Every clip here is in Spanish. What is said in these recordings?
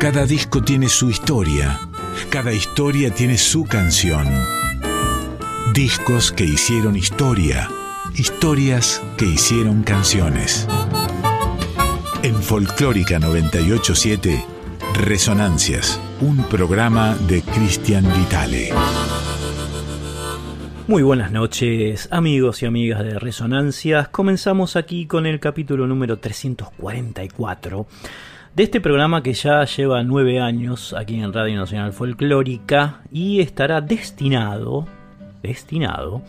Cada disco tiene su historia, cada historia tiene su canción. Discos que hicieron historia, historias que hicieron canciones. En Folclórica 987, Resonancias, un programa de Cristian Vitale. Muy buenas noches, amigos y amigas de Resonancias. Comenzamos aquí con el capítulo número 344 de este programa que ya lleva nueve años aquí en Radio Nacional Folclórica y estará destinado, destinado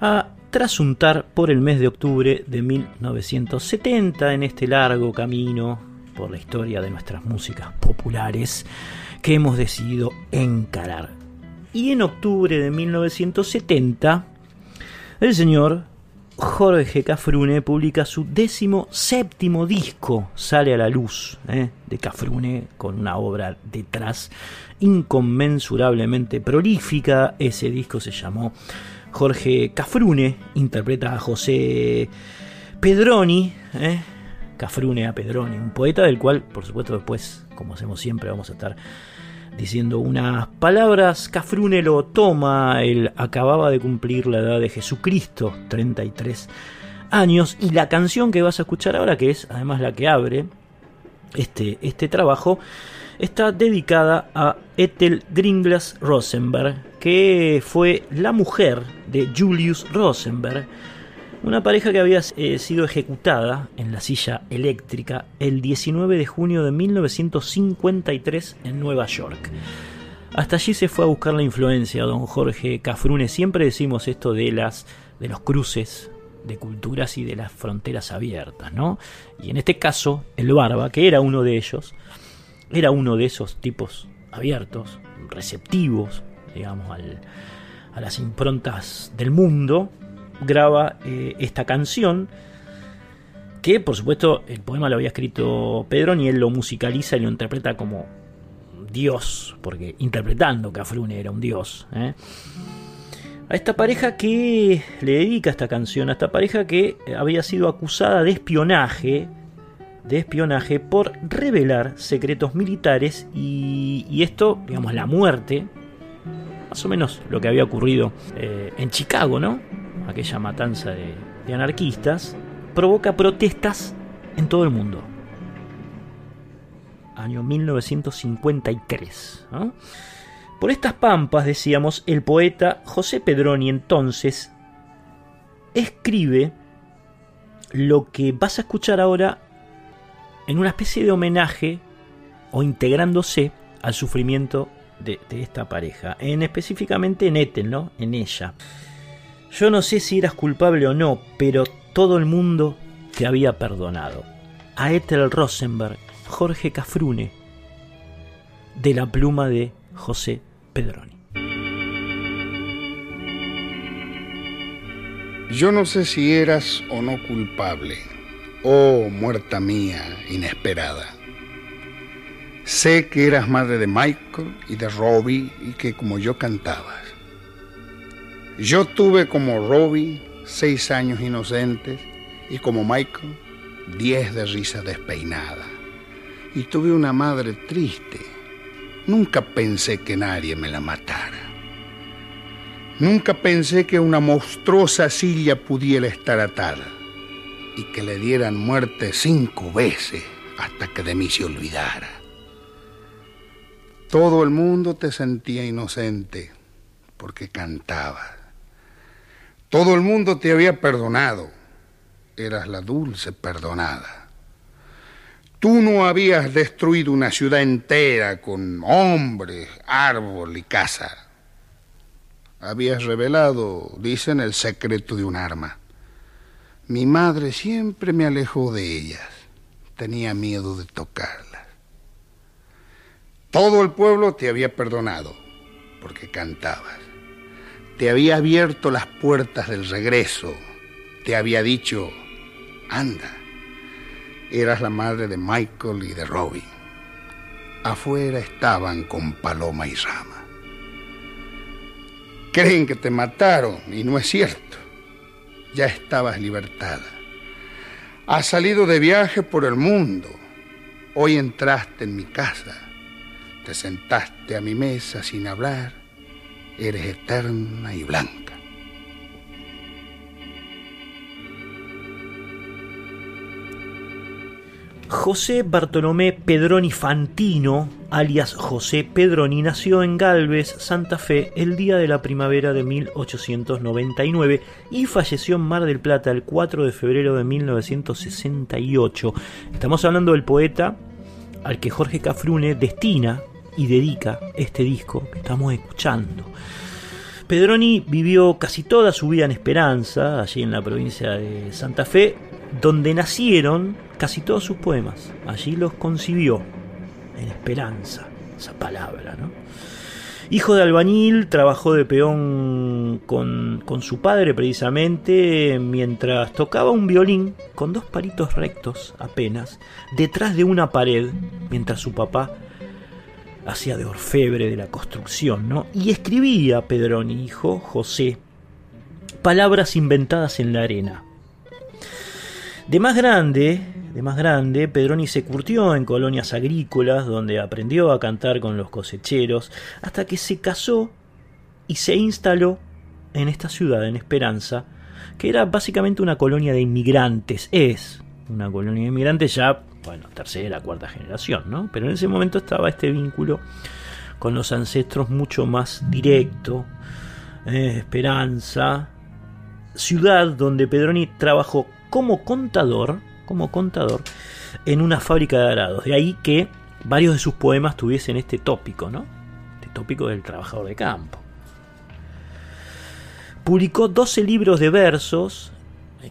a trasuntar por el mes de octubre de 1970 en este largo camino por la historia de nuestras músicas populares que hemos decidido encarar. Y en octubre de 1970, el señor Jorge Cafrune publica su décimo séptimo disco, sale a la luz ¿eh? de Cafrune con una obra detrás inconmensurablemente prolífica. Ese disco se llamó Jorge Cafrune, interpreta a José Pedroni, ¿eh? Cafrune a Pedroni, un poeta del cual, por supuesto, después, como hacemos siempre, vamos a estar diciendo unas palabras. Cafrune lo toma, él acababa de cumplir la edad de Jesucristo, 33 años, y la canción que vas a escuchar ahora, que es además la que abre este, este trabajo, está dedicada a Ethel Gringlas Rosenberg, que fue la mujer de Julius Rosenberg, una pareja que había eh, sido ejecutada en la silla eléctrica el 19 de junio de 1953 en Nueva York. Hasta allí se fue a buscar la influencia, don Jorge Cafrune. Siempre decimos esto de, las, de los cruces de culturas y de las fronteras abiertas, ¿no? Y en este caso, el Barba, que era uno de ellos, era uno de esos tipos abiertos, receptivos, digamos, a las improntas del mundo, graba eh, esta canción que por supuesto el poema lo había escrito Pedro y él lo musicaliza y lo interpreta como Dios, porque interpretando Cafrune era un Dios. ¿eh? A esta pareja que le dedica esta canción, a esta pareja que había sido acusada de espionaje, de espionaje por revelar secretos militares y, y esto, digamos, la muerte, más o menos lo que había ocurrido eh, en Chicago, ¿no? Aquella matanza de, anarquistas, provoca protestas en todo el mundo. Año 1953. Por estas pampas, decíamos, el poeta José Pedroni entonces escribe lo que vas a escuchar ahora en una especie de homenaje o integrándose al sufrimiento de, esta pareja, en específicamente en Ethel, ¿no? En ella. Yo no sé si eras culpable o no, pero todo el mundo te había perdonado. A Ethel Rosenberg, Jorge Cafrune, de la pluma de José Pedroni. Yo no sé si eras o no culpable, oh muerta mía inesperada. Sé que eras madre de Michael y de Robbie y que como yo cantabas. Yo tuve como Robbie seis años inocentes y como Michael diez de risa despeinada. Y tuve una madre triste. Nunca pensé que nadie me la matara. Nunca pensé que una monstruosa silla pudiera estar atada y que le dieran muerte cinco veces hasta que de mí se olvidara. Todo el mundo te sentía inocente porque cantabas. Todo el mundo te había perdonado. Eras la dulce perdonada. Tú no habías destruido una ciudad entera con hombres, árbol y casa. Habías revelado, dicen, el secreto de un arma. Mi madre siempre me alejó de ellas. Tenía miedo de tocarlas. Todo el pueblo te había perdonado porque cantabas te había abierto las puertas del regreso, te había dicho, anda, eras la madre de Michael y de Robin. Afuera estaban con paloma y rama. Creen que te mataron y no es cierto. Ya estabas libertada. Has salido de viaje por el mundo. Hoy entraste en mi casa, te sentaste a mi mesa sin hablar, eres eterna y blanca. José Bartolomé Pedroni Fantino, alias José Pedroni, nació en Galvez, Santa Fe, el día de la primavera de 1899 y falleció en Mar del Plata el 4 de febrero de 1968. Estamos hablando del poeta al que Jorge Cafrune destina y dedica este disco que estamos escuchando. Pedroni vivió casi toda su vida en Esperanza, allí en la provincia de Santa Fe, donde nacieron casi todos sus poemas. Allí los concibió, en esperanza, esa palabra, ¿no? Hijo de albañil, trabajó de peón con, con, su padre precisamente mientras tocaba un violín con dos palitos rectos apenas, detrás de una pared, mientras su papá hacía de orfebre de la construcción, ¿no? Y escribía Pedroni, hijo, José, palabras inventadas en la arena. De más grande, de más grande, Pedroni se curtió en colonias agrícolas donde aprendió a cantar con los cosecheros hasta que se casó y se instaló en esta ciudad, en Esperanza, que era básicamente una colonia de inmigrantes. Es una colonia de inmigrantes ya, bueno, tercera, cuarta generación, ¿no? Pero en ese momento estaba este vínculo con los ancestros mucho más directo. Eh, Esperanza, ciudad donde Pedroni trabajó como contador, como contador en una fábrica de arados. De ahí que varios de sus poemas tuviesen este tópico, ¿no? Este tópico del trabajador de campo. Publicó 12 libros de versos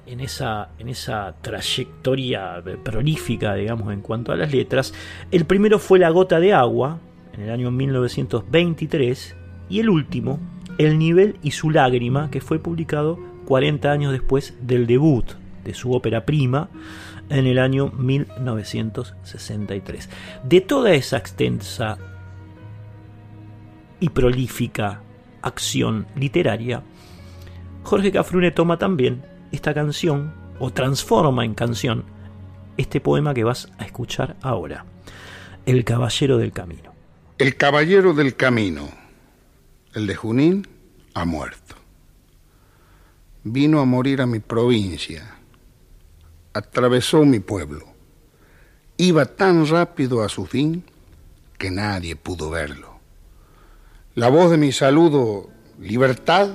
en esa, en esa trayectoria prolífica, digamos, en cuanto a las letras. El primero fue La gota de agua, en el año 1923, y el último, El nivel y su lágrima, que fue publicado 40 años después del debut de su ópera prima en el año 1963. De toda esa extensa y prolífica acción literaria, Jorge Cafrune toma también esta canción o transforma en canción este poema que vas a escuchar ahora, El Caballero del Camino. El Caballero del Camino, el de Junín, ha muerto. Vino a morir a mi provincia atravesó mi pueblo. Iba tan rápido a su fin que nadie pudo verlo. La voz de mi saludo, libertad,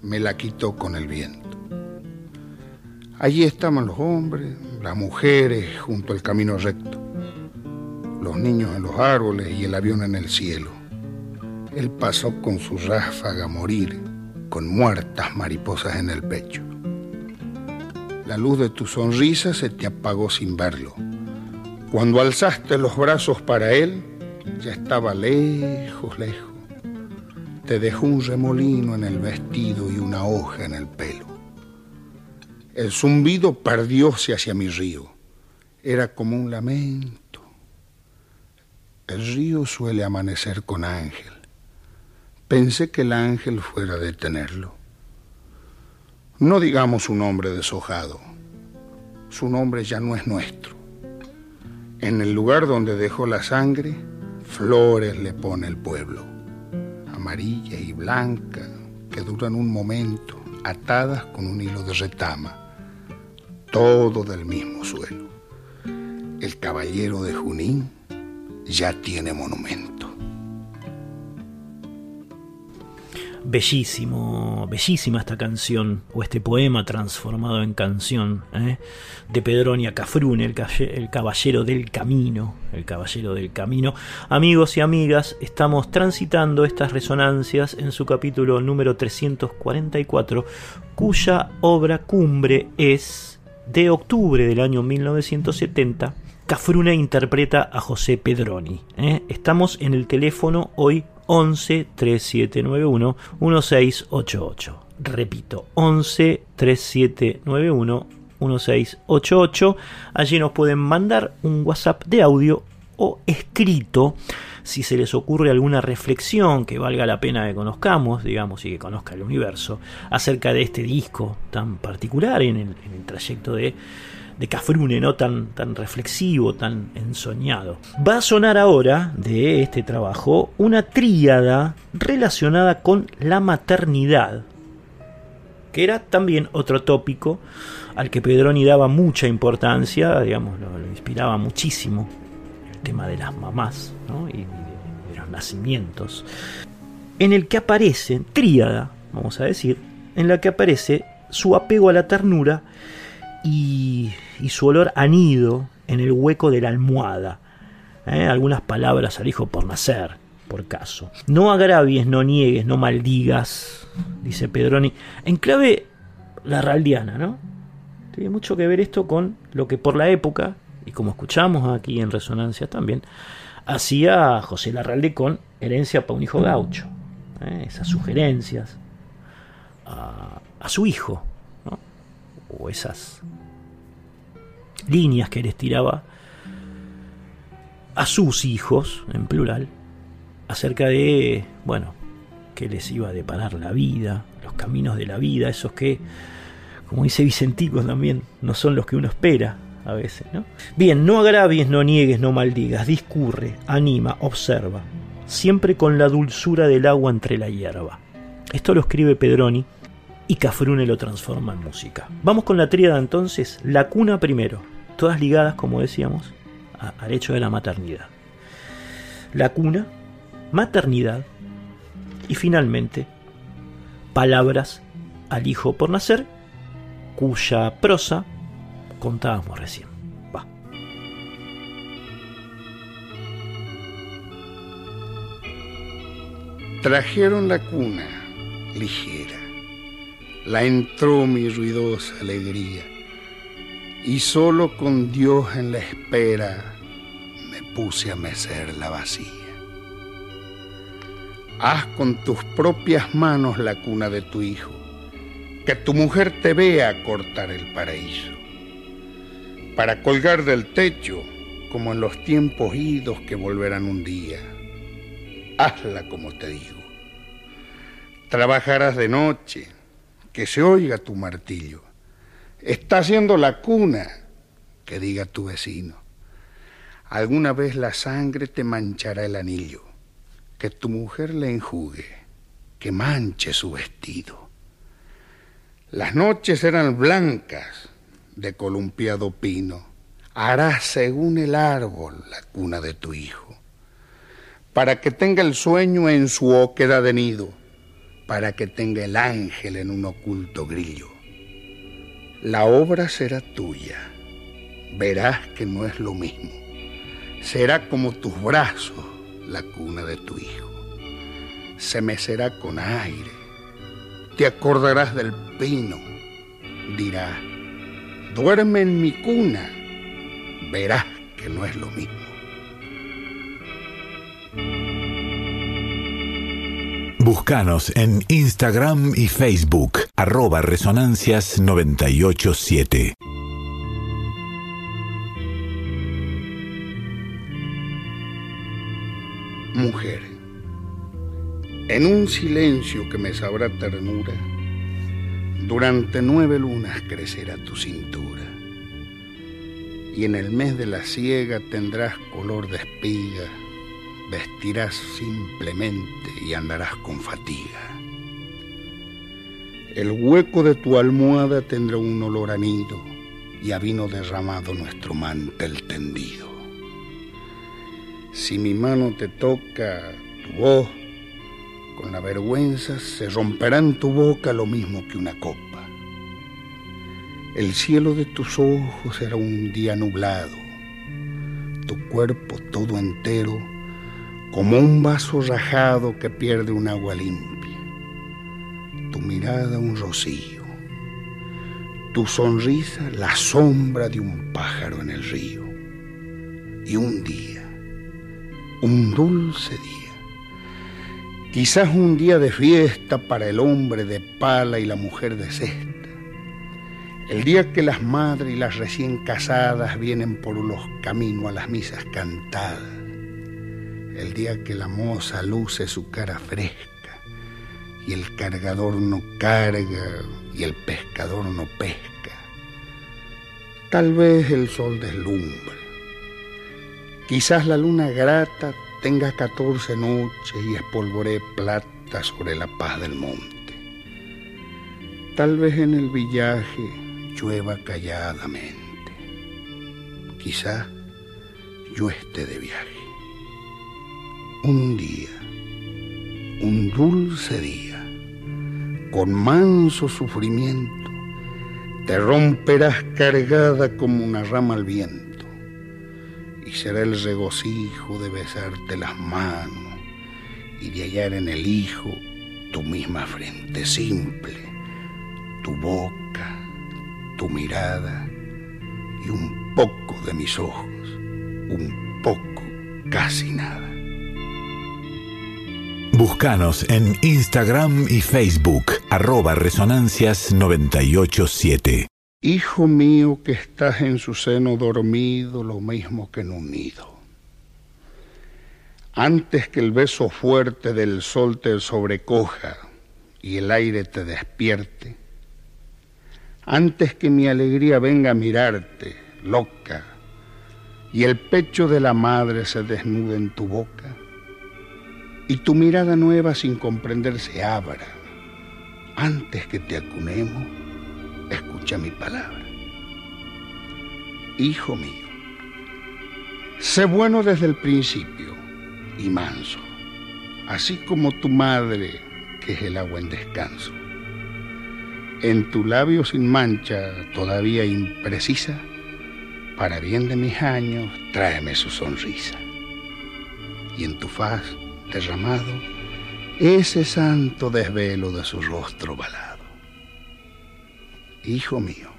me la quitó con el viento. Allí estaban los hombres, las mujeres junto al camino recto, los niños en los árboles y el avión en el cielo. Él pasó con su ráfaga a morir, con muertas mariposas en el pecho. La luz de tu sonrisa se te apagó sin verlo. Cuando alzaste los brazos para él, ya estaba lejos, lejos. Te dejó un remolino en el vestido y una hoja en el pelo. El zumbido perdióse hacia mi río. Era como un lamento. El río suele amanecer con ángel. Pensé que el ángel fuera a detenerlo. No digamos un nombre deshojado. Su nombre ya no es nuestro. En el lugar donde dejó la sangre, flores le pone el pueblo, amarilla y blanca, que duran un momento, atadas con un hilo de retama, todo del mismo suelo. El caballero de Junín ya tiene monumento. Bellísimo, bellísima esta canción, o este poema transformado en canción, ¿eh? de Pedronia Cafrune, el, caballero del camino, el caballero del camino. Amigos y amigas, estamos transitando estas resonancias en su capítulo número 344, cuya obra cumbre es de octubre del año 1970. Cafrune interpreta a José Pedroni. ¿eh? Estamos en el teléfono hoy 11 3791 1688. Repito, 11 3791 1688. Allí nos pueden mandar un WhatsApp de audio o escrito si se les ocurre alguna reflexión que valga la pena que conozcamos, digamos, y que conozca el universo, acerca de este disco tan particular en el, trayecto de de Cafrune, ¿no? Tan, tan reflexivo, tan ensoñado. Va a sonar ahora de este trabajo una tríada relacionada con la maternidad, que era también otro tópico al que Pedroni daba mucha importancia, digamos, lo, inspiraba muchísimo, tema de las mamás y de, los nacimientos, en el que aparece, tríada, vamos a decir, en la que aparece su apego a la ternura y, su olor anido en el hueco de la almohada. ¿eh? Algunas palabras al hijo por nacer, por caso. No agravies, no niegues, no maldigas, dice Pedroni, en clave la raldiana, ¿no? Tiene mucho que ver esto con lo que por la época, y como escuchamos aquí en Resonancia también, hacía José Larralde con Herencia para un hijo gaucho. ¿eh? Esas sugerencias a, su hijo, ¿no? o esas líneas que él estiraba a sus hijos, en plural, acerca de, bueno, que les iba a deparar la vida, los caminos de la vida, esos que como dice Vicentico también, no son los que uno espera a veces. ¿no? Bien, no agravies, no niegues, no maldigas, discurre, anima, observa, siempre con la dulzura del agua entre la hierba. Esto lo escribe Pedroni y Cafrune lo transforma en música. Vamos con la tríada entonces, la cuna primero, todas ligadas, como decíamos, al hecho de la maternidad. La cuna, maternidad y finalmente palabras al hijo por nacer cuya prosa contábamos recién. Va. Trajeron la cuna ligera, la entró mi ruidosa alegría, y solo con Dios en la espera me puse a mecer la vacía. Haz con tus propias manos la cuna de tu hijo que tu mujer te vea cortar el paraíso, para colgar del techo como en los tiempos idos que volverán un día. Hazla como te digo. Trabajarás de noche, que se oiga tu martillo. Está haciendo la cuna, que diga tu vecino. Alguna vez la sangre te manchará el anillo, que tu mujer le enjugue, que manche su vestido las noches eran blancas de columpiado pino. Harás según el árbol la cuna de tu hijo, para que tenga el sueño en su oquedad de nido, para que tenga el ángel en un oculto grillo. La obra será tuya, verás que no es lo mismo. Será como tus brazos la cuna de tu hijo. Se mecerá con aire te acordarás del pino. Dirá, duerme en mi cuna, verás que no es lo mismo. Búscanos en Instagram y Facebook, arroba resonancias 987. Mujer en un silencio que me sabrá ternura, durante nueve lunas crecerá tu cintura, y en el mes de la siega tendrás color de espiga, vestirás simplemente y andarás con fatiga. El hueco de tu almohada tendrá un olor a nido y a vino derramado nuestro mantel tendido. Si mi mano te toca, tu voz con la vergüenza se romperá en tu boca lo mismo que una copa. El cielo de tus ojos será un día nublado, tu cuerpo todo entero como un vaso rajado que pierde un agua limpia, tu mirada un rocío, tu sonrisa la sombra de un pájaro en el río, y un día, un dulce día Quizás un día de fiesta para el hombre de pala y la mujer de cesta. El día que las madres y las recién casadas vienen por los caminos a las misas cantadas. El día que la moza luce su cara fresca y el cargador no carga y el pescador no pesca. Tal vez el sol deslumbre. Quizás la luna grata tenga catorce noches y espolvoree plata sobre la paz del monte. Tal vez en el villaje llueva calladamente. Quizás yo esté de viaje. Un día, un dulce día, con manso sufrimiento, te romperás cargada como una rama al viento, será el regocijo de besarte las manos y de hallar en el hijo tu misma frente simple, tu boca, tu mirada y un poco de mis ojos, un poco, casi nada. Búscanos en Instagram y Facebook, arroba resonancias987. Hijo mío que estás en su seno dormido lo mismo que en un nido. Antes que el beso fuerte del sol te sobrecoja y el aire te despierte, antes que mi alegría venga a mirarte, loca, y el pecho de la madre se desnude en tu boca, y tu mirada nueva sin comprender se abra. Antes que te acunemos, escucha mi palabra. Hijo mío, sé bueno desde el principio y manso, así como tu madre, que es el agua en descanso. En tu labio sin mancha, todavía imprecisa, para bien de mis años, tráeme su sonrisa. Y en tu faz derramado ese santo desvelo de su rostro balado. Hijo mío,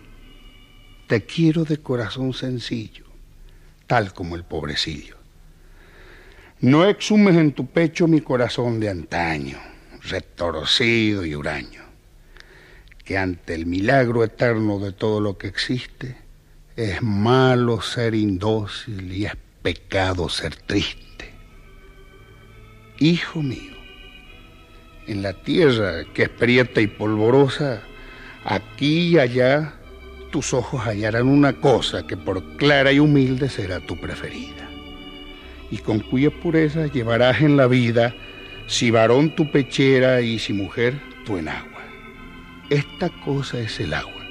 te quiero de corazón sencillo, tal como el pobrecillo. No exhumes en tu pecho mi corazón de antaño, retorcido y huraño, que ante el milagro eterno de todo lo que existe, es malo ser indócil y es pecado ser triste Hijo mío, en la tierra que es prieta y polvorosa, aquí y allá tus ojos hallarán una cosa que por clara y humilde será tu preferida, y con cuya pureza llevarás en la vida, si varón tu pechera y si mujer tu enagua. Esta cosa es el agua.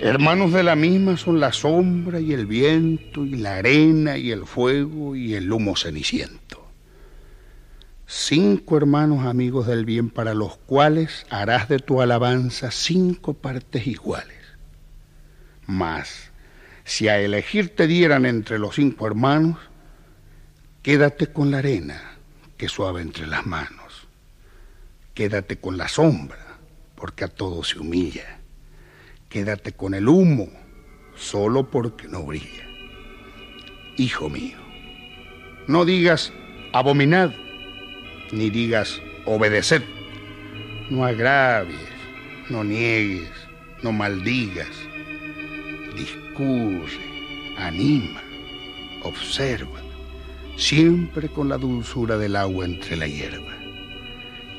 Hermanos de la misma son la sombra y el viento y la arena y el fuego y el humo ceniciento cinco hermanos amigos del bien para los cuales harás de tu alabanza cinco partes iguales. Mas, si a elegir te dieran entre los cinco hermanos, quédate con la arena que suave entre las manos. Quédate con la sombra, porque a todo se humilla. Quédate con el humo, solo porque no brilla. Hijo mío, no digas abominad ni digas obedeced. No agravies, no niegues, no maldigas. Discurre, anima, observa, siempre con la dulzura del agua entre la hierba.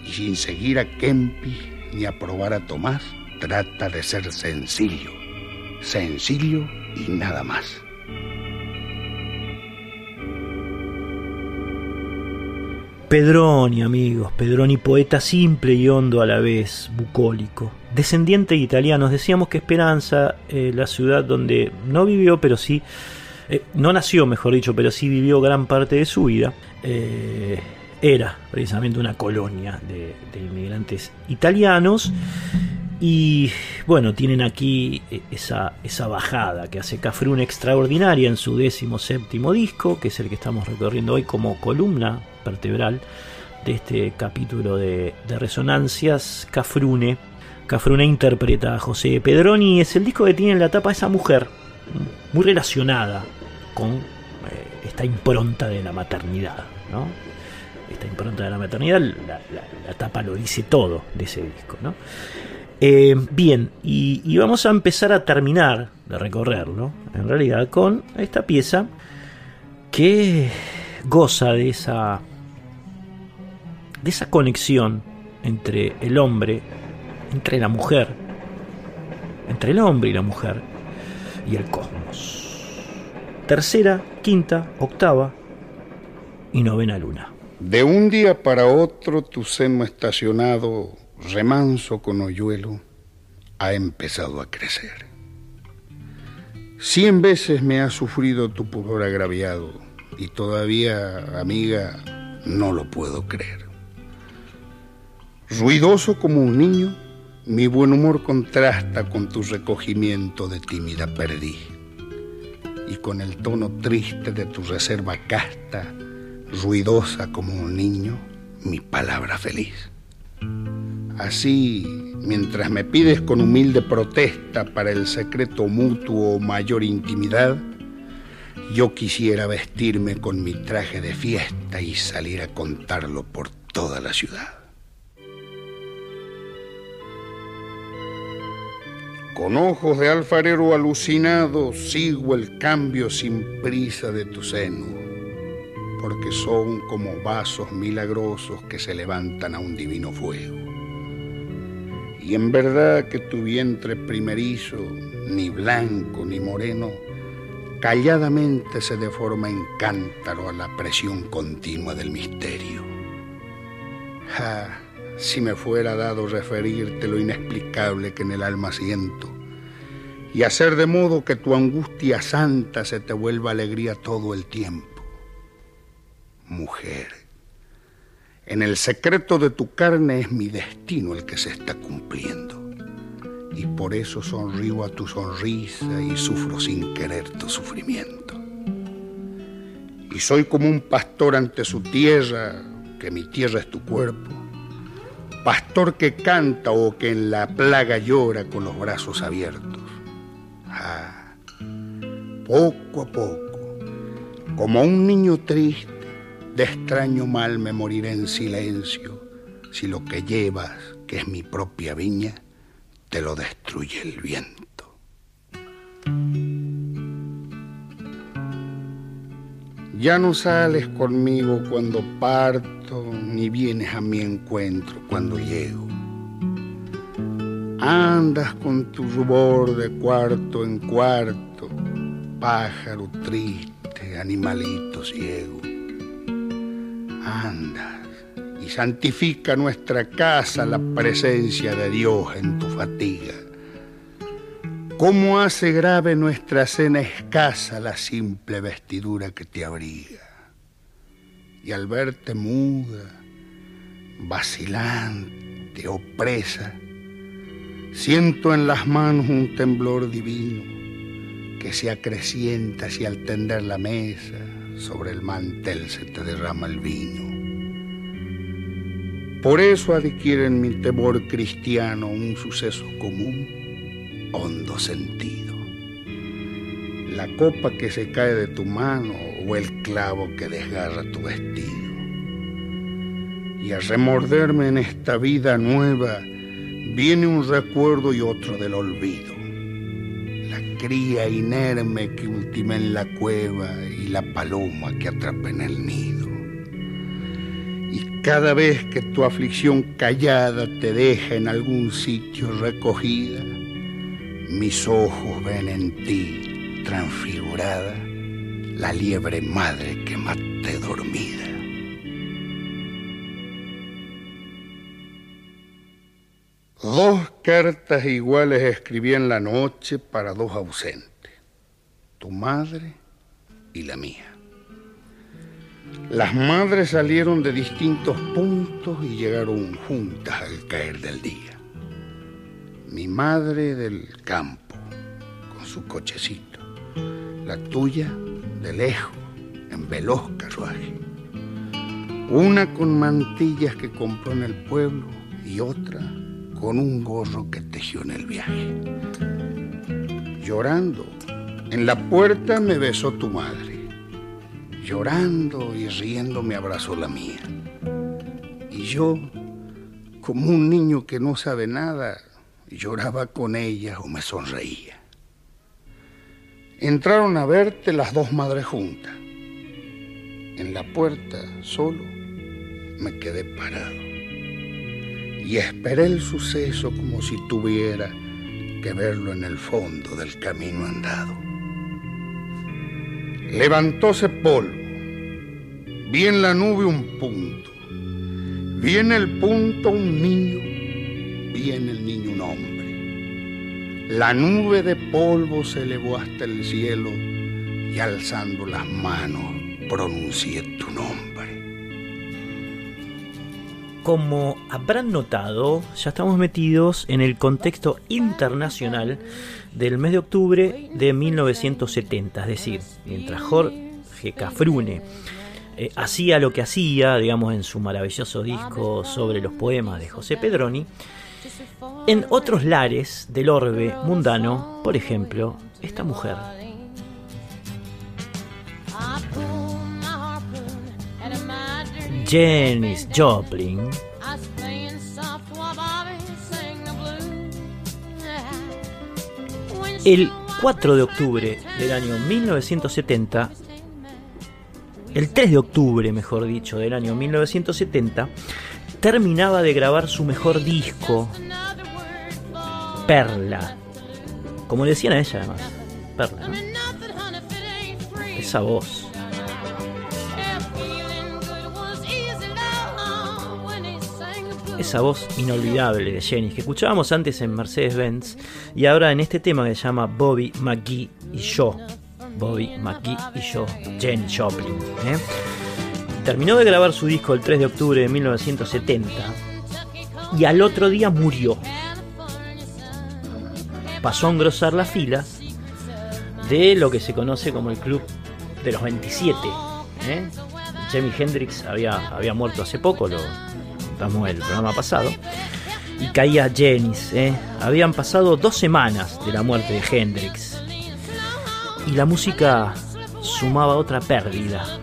Y sin seguir a Kempi ni aprobar a Tomás, trata de ser sencillo, sencillo y nada más. Pedroni, amigos, Pedroni, poeta simple y hondo a la vez, bucólico. Descendiente de italianos, decíamos que Esperanza, eh, la ciudad donde no vivió, pero sí, eh, no nació, mejor dicho, pero sí vivió gran parte de su vida, eh, era precisamente una colonia de, inmigrantes italianos. Y bueno, tienen aquí esa, esa bajada que hace Cafrune extraordinaria en su décimo séptimo disco, que es el que estamos recorriendo hoy como columna vertebral de este capítulo de, Resonancias, Cafrune. Cafrune interpreta a José Pedroni es el disco que tiene en la tapa esa mujer, muy relacionada con eh, esta impronta de la maternidad. ¿no? Esta impronta de la maternidad, la, tapa lo dice todo de ese disco. ¿no? Eh, bien, y, vamos a empezar a terminar de recorrerlo, en realidad, con esta pieza que goza de esa de esa conexión entre el hombre, entre la mujer, entre el hombre y la mujer, y el cosmos. Tercera, quinta, octava y novena luna. De un día para otro tu seno estacionado, remanso con hoyuelo, ha empezado a crecer. Cien veces me ha sufrido tu pudor agraviado y todavía, amiga, no lo puedo creer. Ruidoso como un niño, mi buen humor contrasta con tu recogimiento de tímida perdiz y con el tono triste de tu reserva casta, ruidosa como un niño, mi palabra feliz. Así, mientras me pides con humilde protesta para el secreto mutuo o mayor intimidad, yo quisiera vestirme con mi traje de fiesta y salir a contarlo por toda la ciudad. Con ojos de alfarero alucinado sigo el cambio sin prisa de tu seno, porque son como vasos milagrosos que se levantan a un divino fuego. Y en verdad que tu vientre primerizo, ni blanco ni moreno, calladamente se deforma en cántaro a la presión continua del misterio. Ah, si me fuera dado referirte lo inexplicable que en el alma siento, y hacer de modo que tu angustia santa se te vuelva alegría todo el tiempo. Mujer, en el secreto de tu carne es mi destino el que se está cumpliendo y por eso sonrío a tu sonrisa y sufro sin querer tu sufrimiento. Y soy como un pastor ante su tierra, que mi tierra es tu cuerpo, pastor que canta o que en la plaga llora con los brazos abiertos. Ah, poco a poco, como un niño triste, de extraño mal me moriré en silencio si lo que llevas, que es mi propia viña, te lo destruye el viento. Ya no sales conmigo cuando parto, ni vienes a mi encuentro cuando llego. Andas con tu rubor de cuarto en cuarto, pájaro triste, animalito ciego. Andas santifica nuestra casa la presencia de Dios en tu fatiga. ¿Cómo hace grave nuestra cena escasa la simple vestidura que te abriga? Y al verte muda, vacilante, opresa, siento en las manos un temblor divino que se acrecienta si al tender la mesa sobre el mantel se te derrama el vino. Por eso adquiere en mi temor cristiano un suceso común, hondo sentido. La copa que se cae de tu mano o el clavo que desgarra tu vestido. Y a remorderme en esta vida nueva viene un recuerdo y otro del olvido. La cría inerme que ultima en la cueva y la paloma que atrapa en el nido. Cada vez que tu aflicción callada te deja en algún sitio recogida, mis ojos ven en ti transfigurada la liebre madre que maté dormida. Dos cartas iguales escribí en la noche para dos ausentes, tu madre y la mía. Las madres salieron de distintos puntos y llegaron juntas al caer del día. Mi madre del campo, con su cochecito. La tuya de lejos, en veloz carruaje. Una con mantillas que compró en el pueblo y otra con un gorro que tejió en el viaje. Llorando, en la puerta me besó tu madre Llorando y riendo me abrazó la mía. Y yo, como un niño que no sabe nada, lloraba con ella o me sonreía. Entraron a verte las dos madres juntas. En la puerta, solo, me quedé parado. Y esperé el suceso como si tuviera que verlo en el fondo del camino andado. Levantóse polvo, vi en la nube un punto, vi en el punto un niño, vi en el niño un hombre. La nube de polvo se elevó hasta el cielo y alzando las manos pronuncié tu nombre. Como habrán notado, ya estamos metidos en el contexto internacional del mes de octubre de 1970, es decir, mientras Jorge Cafrune eh, hacía lo que hacía, digamos, en su maravilloso disco sobre los poemas de José Pedroni, en otros lares del orbe mundano, por ejemplo, esta mujer. Janis Joplin el 4 de octubre del año 1970, el 3 de octubre, mejor dicho, del año 1970, terminaba de grabar su mejor disco, Perla. Como le decían a ella además, Perla. Esa voz. esa voz inolvidable de Jenny que escuchábamos antes en Mercedes-Benz y ahora en este tema que se llama Bobby McGee y yo. Bobby McGee y yo, Jenny Joplin. ¿eh? Terminó de grabar su disco el 3 de octubre de 1970 y al otro día murió. Pasó a engrosar las filas de lo que se conoce como el Club de los 27. ¿eh? Jimi Hendrix había, había muerto hace poco, lo, el programa pasado, y caía Jennings. ¿eh? Habían pasado dos semanas de la muerte de Hendrix y la música sumaba otra pérdida,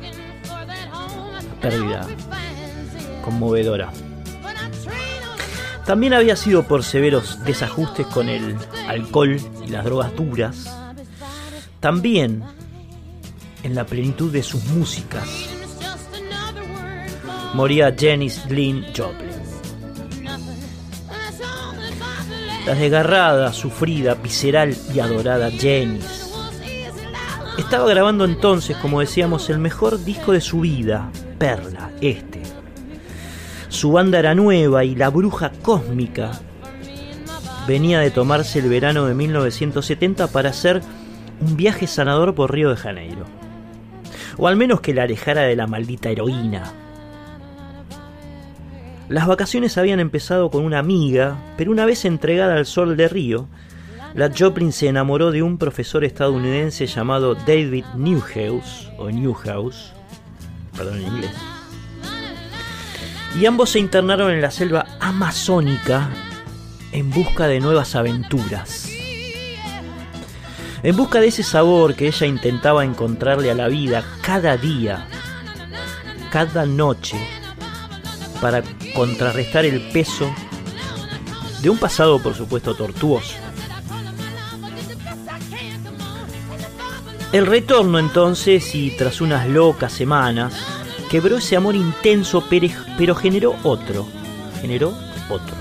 pérdida conmovedora. También había sido por severos desajustes con el alcohol y las drogas duras. También en la plenitud de sus músicas moría Janis Lynn Joplin. La desgarrada, sufrida, visceral y adorada Janis. Estaba grabando entonces, como decíamos, el mejor disco de su vida, Perla, este. Su banda era nueva y la bruja cósmica venía de tomarse el verano de 1970 para hacer un viaje sanador por Río de Janeiro. O al menos que la alejara de la maldita heroína, las vacaciones habían empezado con una amiga, pero una vez entregada al sol de Río, la Joplin se enamoró de un profesor estadounidense llamado David Newhouse, o Newhouse, perdón en inglés. Y ambos se internaron en la selva amazónica en busca de nuevas aventuras. En busca de ese sabor que ella intentaba encontrarle a la vida cada día, cada noche, para contrarrestar el peso de un pasado, por supuesto, tortuoso. El retorno entonces, y tras unas locas semanas, quebró ese amor intenso, pero generó otro. Generó otro.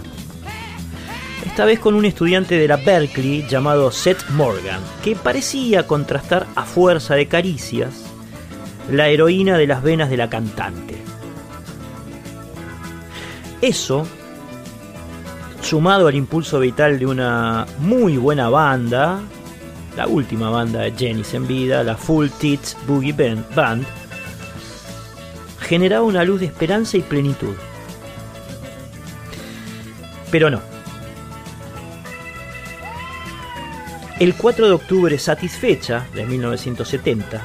Esta vez con un estudiante de la Berkeley llamado Seth Morgan, que parecía contrastar a fuerza de caricias la heroína de las venas de la cantante. Eso, sumado al impulso vital de una muy buena banda, la última banda de Jennings en vida, la Full Tits Boogie Band, generaba una luz de esperanza y plenitud. Pero no. El 4 de octubre satisfecha de 1970,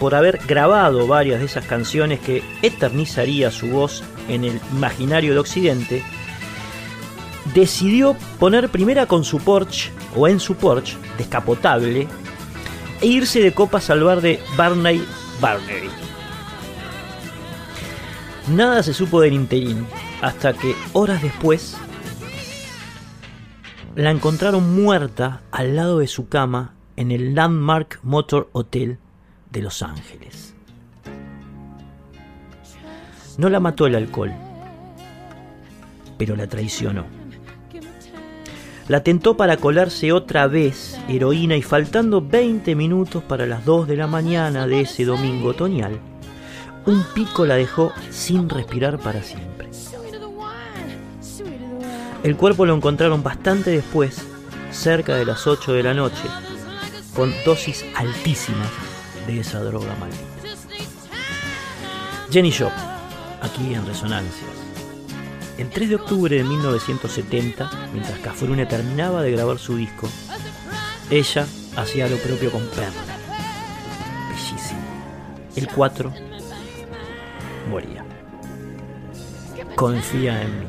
por haber grabado varias de esas canciones que eternizaría su voz en el imaginario de Occidente, decidió poner primera con su Porsche o en su Porsche descapotable e irse de copas al bar de Barney Barney. Nada se supo del interín hasta que horas después la encontraron muerta al lado de su cama en el Landmark Motor Hotel de Los Ángeles. No la mató el alcohol, pero la traicionó. La tentó para colarse otra vez heroína y faltando 20 minutos para las 2 de la mañana de ese domingo otoñal, un pico la dejó sin respirar para siempre. El cuerpo lo encontraron bastante después, cerca de las 8 de la noche, con dosis altísimas de esa droga maldita. Jenny Shop, aquí en Resonancias. El 3 de octubre de 1970, mientras Cafrune terminaba de grabar su disco, ella hacía lo propio con Perla. Bellísimo. El 4 moría. Confía en mí.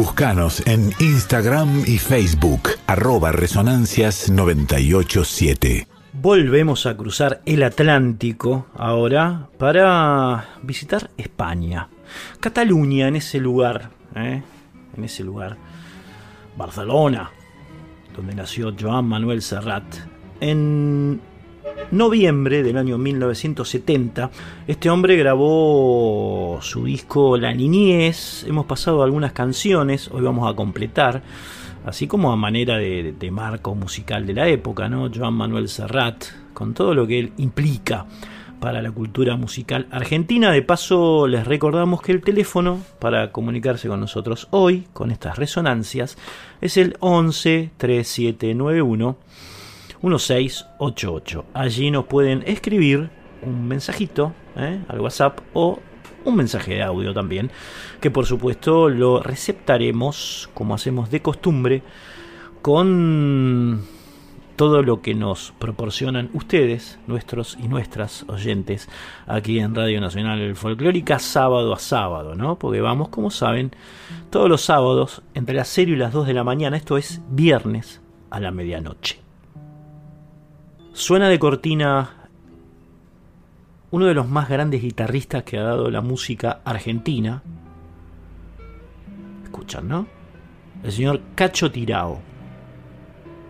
Búscanos en Instagram y Facebook, arroba resonancias987. Volvemos a cruzar el Atlántico ahora para visitar España. Cataluña, en ese lugar, ¿eh? en ese lugar. Barcelona, donde nació Joan Manuel Serrat. En noviembre del año 1970, este hombre grabó su disco La Niñez. Hemos pasado algunas canciones, hoy vamos a completar, así como a manera de, marco musical de la época, ¿no? Joan Manuel Serrat, con todo lo que él implica para la cultura musical argentina. De paso, les recordamos que el teléfono para comunicarse con nosotros hoy, con estas resonancias, es el 11 3791 1688. Allí nos pueden escribir un mensajito ¿eh? al WhatsApp o un mensaje de audio también, que por supuesto lo receptaremos como hacemos de costumbre con todo lo que nos proporcionan ustedes, nuestros y nuestras oyentes, aquí en Radio Nacional Folclórica, sábado a sábado, ¿no? Porque vamos, como saben, todos los sábados entre las 0 y las 2 de la mañana, esto es viernes a la medianoche. Suena de cortina uno de los más grandes guitarristas que ha dado la música argentina. Escuchan, ¿no? El señor Cacho Tirao.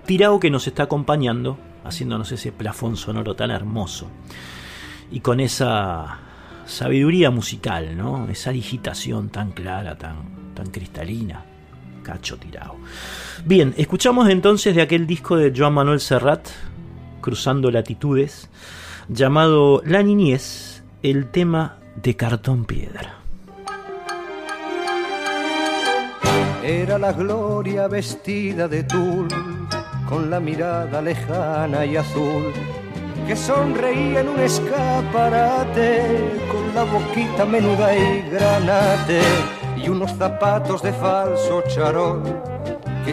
Tirao que nos está acompañando, haciéndonos ese plafón sonoro tan hermoso. Y con esa sabiduría musical, ¿no? Esa digitación tan clara, tan, tan cristalina. Cacho Tirao. Bien, escuchamos entonces de aquel disco de Joan Manuel Serrat, cruzando latitudes, llamado La Niñez, el tema de cartón piedra. Era la gloria vestida de tul, con la mirada lejana y azul, que sonreía en un escaparate, con la boquita menuda y granate, y unos zapatos de falso charol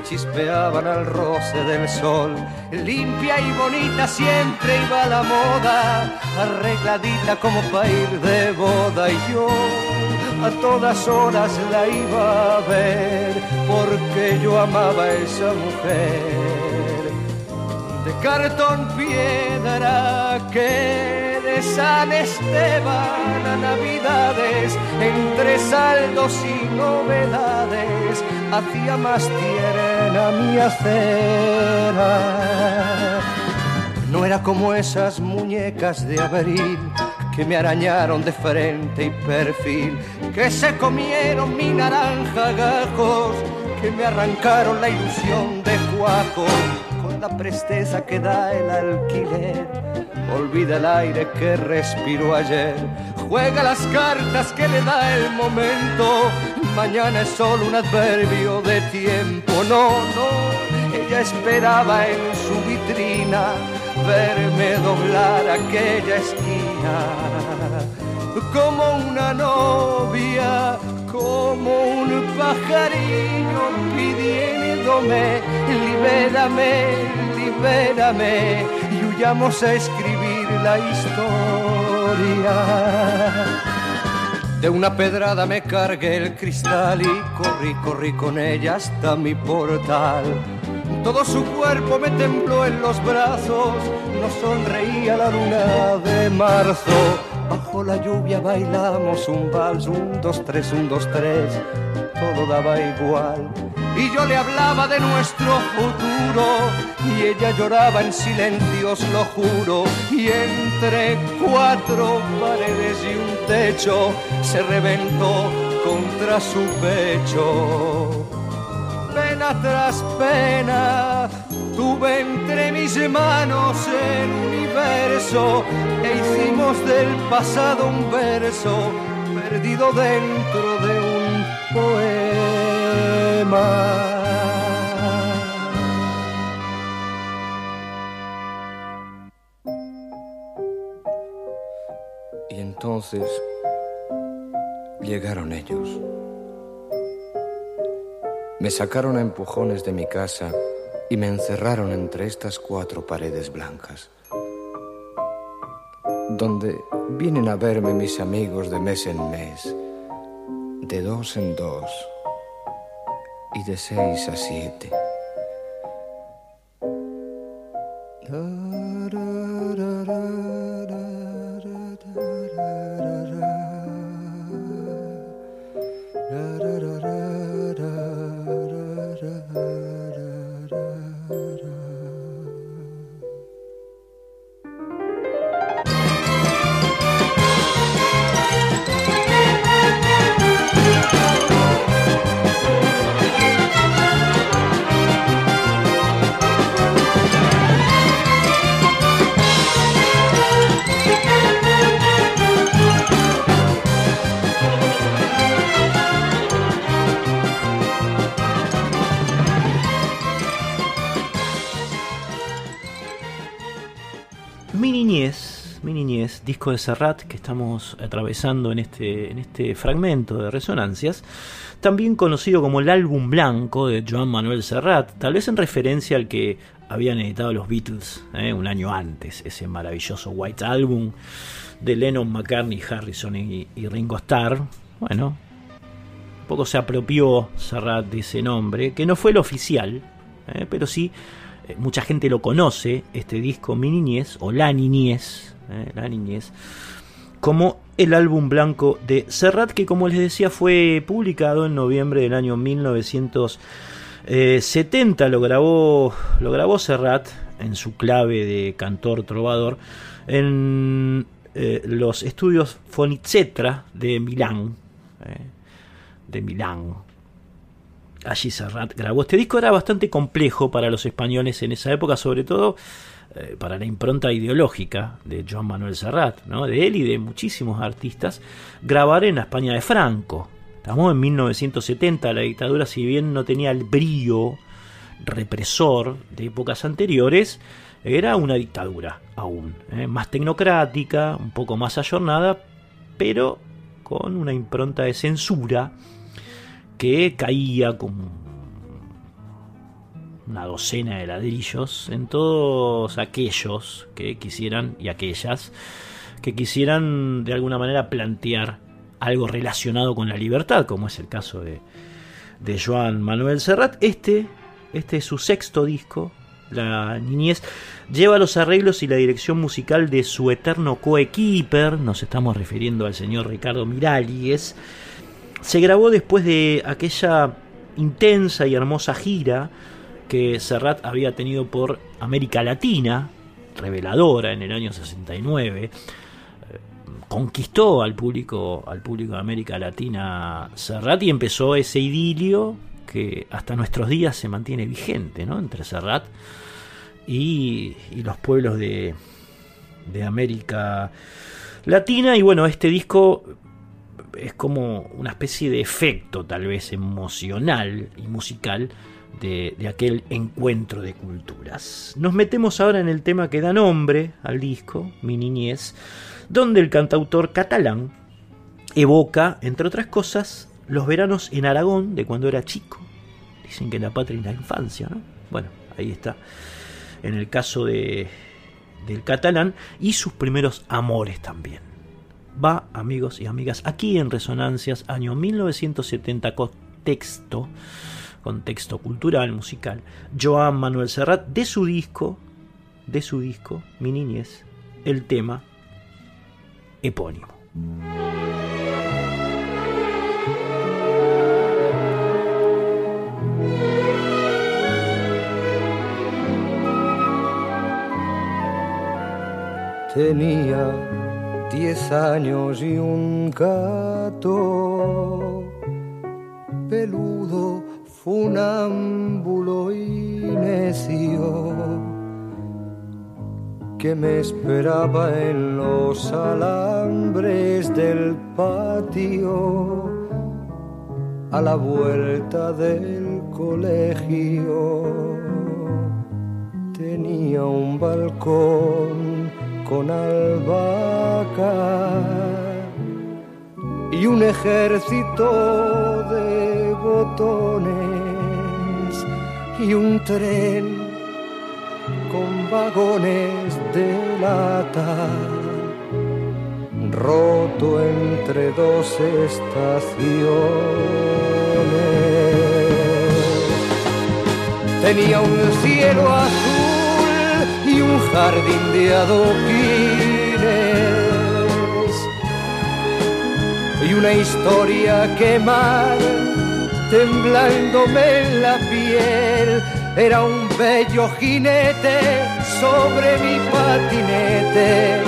chispeaban al roce del sol. Limpia y bonita siempre iba la moda, arregladita como para ir de boda y yo a todas horas la iba a ver porque yo amaba a esa mujer de cartón piedra que San Esteban a Navidades entre saldos y novedades hacía más tierna mi acera. No era como esas muñecas de abril que me arañaron de frente y perfil, que se comieron mi naranja gajos, que me arrancaron la ilusión de cuajo con la presteza que da el alquiler. Olvida el aire que respiró ayer, juega las cartas que le da el momento mañana es solo un adverbio de tiempo. No, no, ella esperaba en su vitrina verme doblar aquella esquina. Como una novia, como un pajarillo pidiéndome, libérame, libérame, huyamos a escribir la historia. De una pedrada me cargué el cristal y corrí, corrí con ella hasta mi portal todo su cuerpo me tembló en los brazos, nos sonreía la luna de marzo. Bajo la lluvia bailamos un vals, un, dos, tres, un, dos, tres, todo daba igual. Y yo le hablaba de nuestro futuro y ella lloraba en silencio, os lo juro. Y entre cuatro paredes y un techo se reventó contra su pecho. Pena tras pena, tuve entre mis manos el universo e hicimos del pasado un verso perdido dentro de un poema. Y entonces llegaron ellos. Me sacaron a empujones de mi casa y me encerraron entre estas cuatro paredes blancas, donde vienen a verme mis amigos de mes en mes, de dos en dos y de seis a siete. Mi niñez, disco de Serrat que estamos atravesando en este, en este fragmento de Resonancias, también conocido como el álbum blanco de Joan Manuel Serrat, tal vez en referencia al que habían editado los Beatles eh, un año antes, ese maravilloso White Album de Lennon, McCartney, Harrison y, Ringo Starr. Bueno, poco se apropió Serrat de ese nombre, que no fue el oficial, eh, pero sí eh, mucha gente lo conoce, este disco Mi Niñez, o La Niñez, eh, La Niñez, como el álbum blanco de Serrat, que como les decía fue publicado en noviembre del año 1970, lo grabó, lo grabó Serrat en su clave de cantor trovador en eh, los estudios Fonicetra de Milán, eh, de Milán, allí Serrat grabó. Este disco era bastante complejo para los españoles en esa época, sobre todo eh, para la impronta ideológica de Joan Manuel Serrat, ¿no? de él y de muchísimos artistas, grabar en la España de Franco. Estamos en 1970, la dictadura, si bien no tenía el brío represor de épocas anteriores, era una dictadura aún, ¿eh? más tecnocrática, un poco más ayornada, pero con una impronta de censura que caía como una docena de ladrillos en todos aquellos que quisieran y aquellas que quisieran de alguna manera plantear algo relacionado con la libertad, como es el caso de, de Joan Manuel Serrat. Este, este es su sexto disco, La Niñez, lleva los arreglos y la dirección musical de su eterno coequiper, nos estamos refiriendo al señor Ricardo Miralles, se grabó después de aquella intensa y hermosa gira que Serrat había tenido por América Latina, reveladora en el año 69. Eh, conquistó al público, al público de América Latina Serrat y empezó ese idilio que hasta nuestros días se mantiene vigente ¿no? entre Serrat y, y los pueblos de, de América Latina. Y bueno, este disco es como una especie de efecto tal vez emocional y musical de, aquel encuentro de culturas. Nos metemos ahora en el tema que da nombre al disco, Mi Niñez, donde el cantautor catalán evoca, entre otras cosas, los veranos en Aragón de cuando era chico. Dicen que la patria y la infancia, ¿no? Bueno, ahí está. En el caso de, del catalán y sus primeros amores también va, amigos y amigas, aquí en Resonancias, año 1970, contexto, contexto cultural, musical, Joan Manuel Serrat, de su disco, de su disco, Mi Niñez, el tema epónimo. Tenía diez años y un gato peludo, funámbulo y necio que me esperaba en los alambres del patio a la vuelta del colegio. Tenía un balcón con albahaca y un ejército de botones y un tren con vagones de lata roto entre dos estaciones. Tenía un cielo azul un jardín de adoquines y una historia quemar temblándome en la piel. Era un bello jinete sobre mi patinete,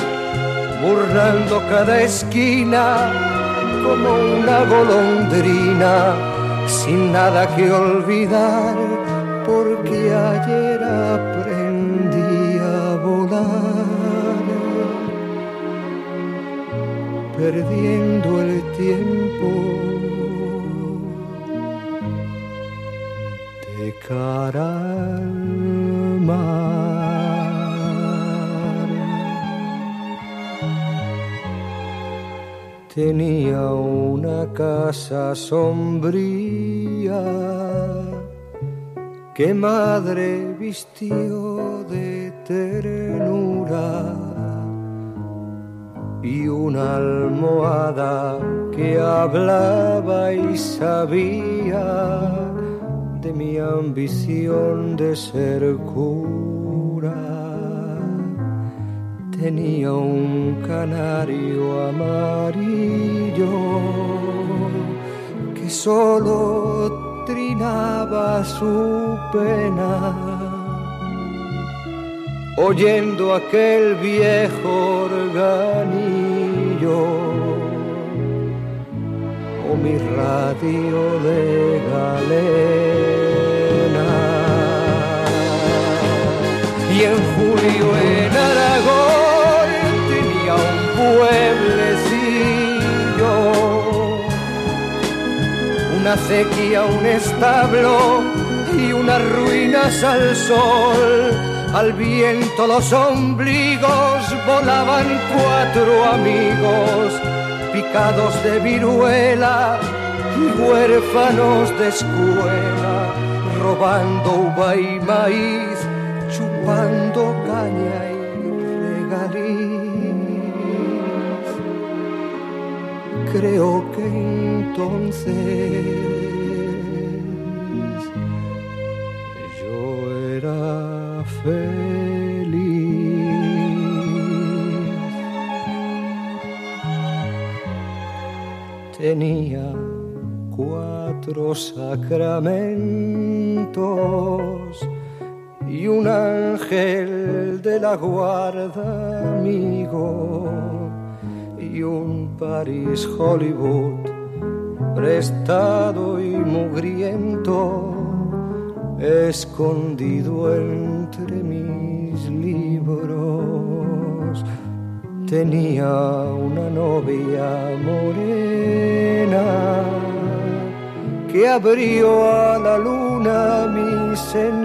burlando cada esquina como una golondrina, sin nada que olvidar, porque ayer aprendí perdiendo el tiempo de cara. Tenía una casa sombría que madre vistió de ternura y una almohada que hablaba y sabía de mi ambición de ser cura. Tenía un canario amarillo que solo trinaba su pena, oyendo aquel viejo organillo o mi radio de galena. Y en julio en Aragón tenía un pueblecillo una sequía, un establo y unas ruinas al sol. Al viento los ombligos volaban cuatro amigos, picados de viruela y huérfanos de escuela, robando uva y maíz, chupando caña y regaliz. Creo que entonces feliz. Tenía cuatro sacramentos y un ángel de la guarda amigo y un París Hollywood prestado y mugriento, escondido entre mis libros. Tenía una novia morena que abrió a la luna mis sentidos,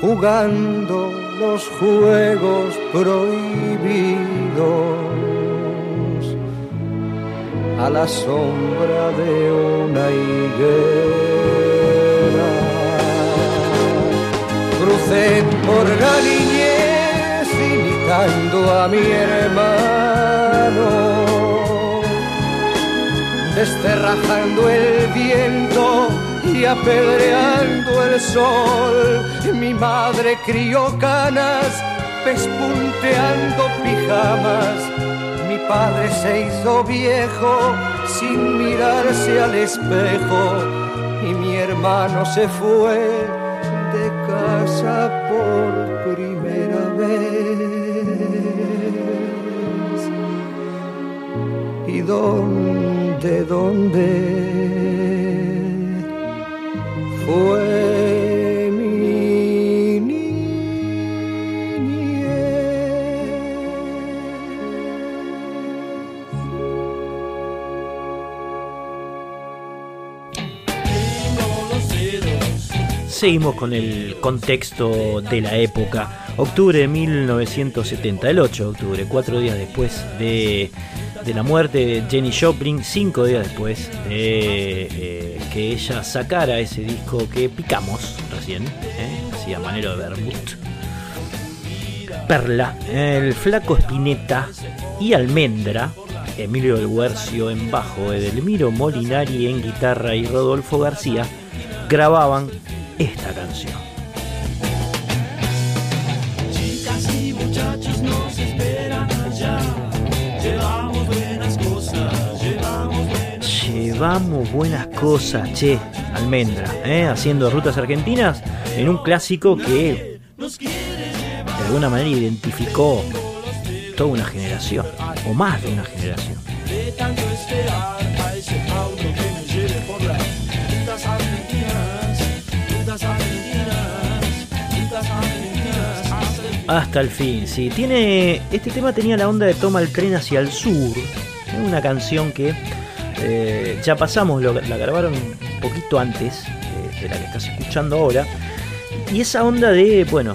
jugando los juegos prohibidos a la sombra de una higuera. Crucé por la niñez imitando a mi hermano, desterrajando el viento y apedreando el sol. Mi madre crió canas, pespunteando pijamas. Mi padre se hizo viejo sin mirarse al espejo y mi hermano se fue de casa por primera vez. ¿Y dónde, dónde? fue Seguimos con el contexto de la época. Octubre de 1970, el 8 de octubre, cuatro días después de de la muerte de Jenny Joplin, cinco días después de eh, que ella sacara ese disco que picamos recién, ¿eh? así a manera de vermut. Perla, el flaco Spinetta y Almendra, Emilio del Huercio en bajo, Edelmiro Molinari en guitarra y Rodolfo García grababan esta canción. Chicas y muchachos nos esperan allá. Llevamos buenas cosas, che, almendra, ¿eh? haciendo rutas argentinas en un clásico que de alguna manera identificó toda una generación, o más de una generación. Hasta el fin, sí. Tiene, este tema tenía la onda de Toma el tren hacia el sur. Una canción que eh, ya pasamos, la grabaron un poquito antes eh, de la que estás escuchando ahora. Y esa onda de, bueno,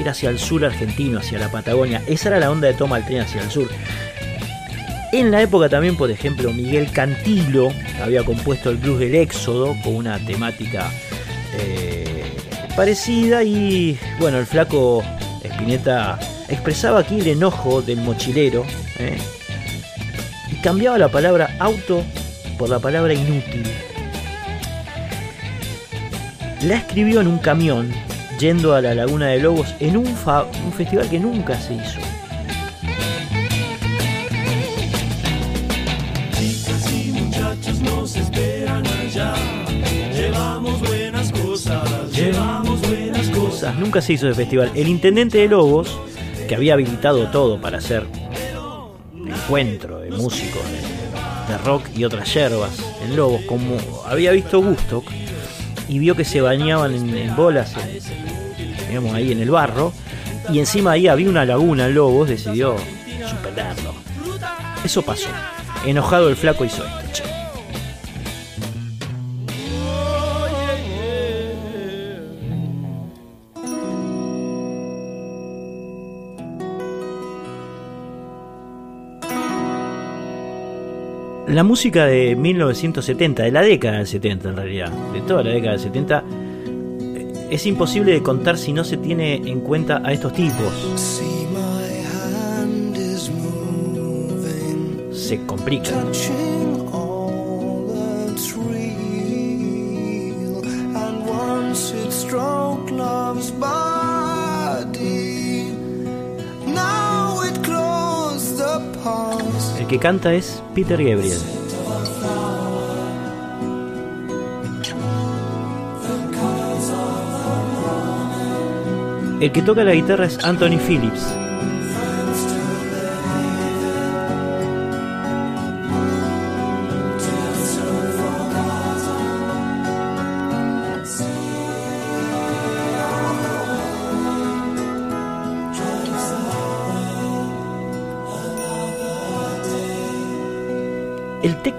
ir hacia el sur argentino, hacia la Patagonia, esa era la onda de toma el tren hacia el sur. En la época también, por ejemplo, Miguel Cantilo había compuesto el blues del Éxodo con una temática eh, parecida y bueno, el flaco Spinetta expresaba aquí el enojo del mochilero cambiaba la palabra auto por la palabra inútil. La escribió en un camión yendo a la Laguna de Lobos en un, un festival que nunca se hizo. Nunca se hizo el festival. El intendente de Lobos, que había habilitado todo para hacer encuentro de músicos de, rock y otras yerbas en Lobos, como había visto Gusto y vio que se bañaban en, bolas, digamos ahí en el barro, y encima ahí había una laguna en Lobos, decidió superarlo. Eso pasó. Enojado el flaco hizo esto. La música de 1970, de la década del 70 en realidad, de toda la década del 70, eh, es imposible de contar si no se tiene en cuenta a estos tipos. Se complica. El que canta es Peter Gabriel. El que toca la guitarra es Anthony Phillips.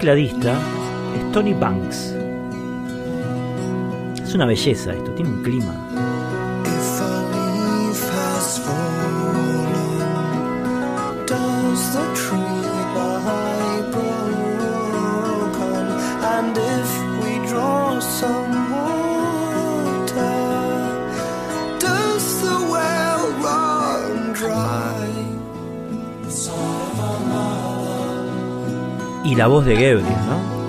Tecladista es Tony Banks. Es una belleza esto, tiene un clima. Y la voz de Gabriel, ¿no?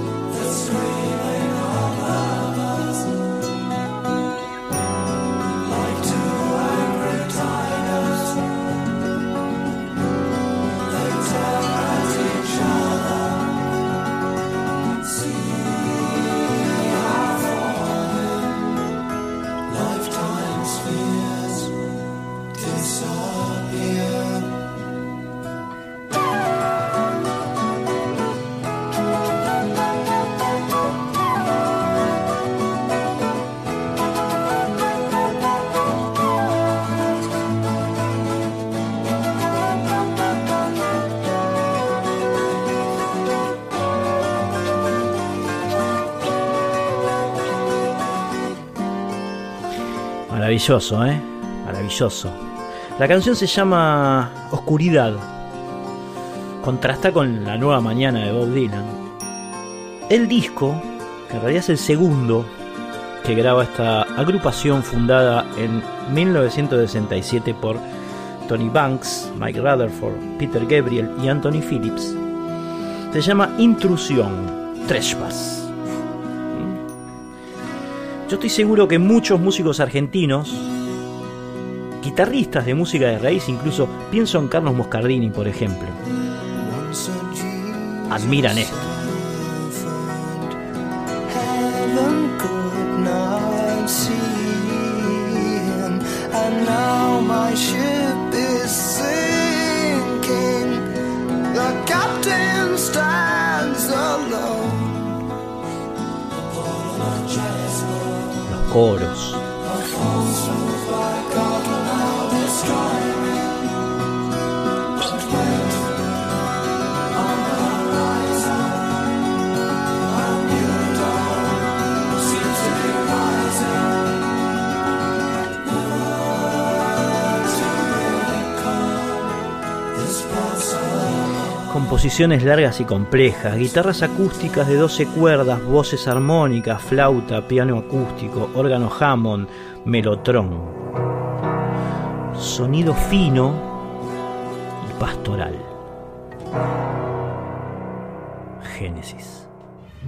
Maravilloso, ¿eh? Maravilloso. La canción se llama Oscuridad. Contrasta con La Nueva Mañana de Bob Dylan. El disco, que en realidad es el segundo que graba esta agrupación fundada en 1967 por Tony Banks, Mike Rutherford, Peter Gabriel y Anthony Phillips, se llama Intrusión, Trespass. Yo estoy seguro que muchos músicos argentinos, guitarristas de música de raíz, incluso pienso en Carlos Moscardini, por ejemplo, admiran esto. Coros. Composiciones largas y complejas, guitarras acústicas de 12 cuerdas, voces armónicas, flauta, piano acústico, órgano Hammond, melotrón. Sonido fino y pastoral. Génesis.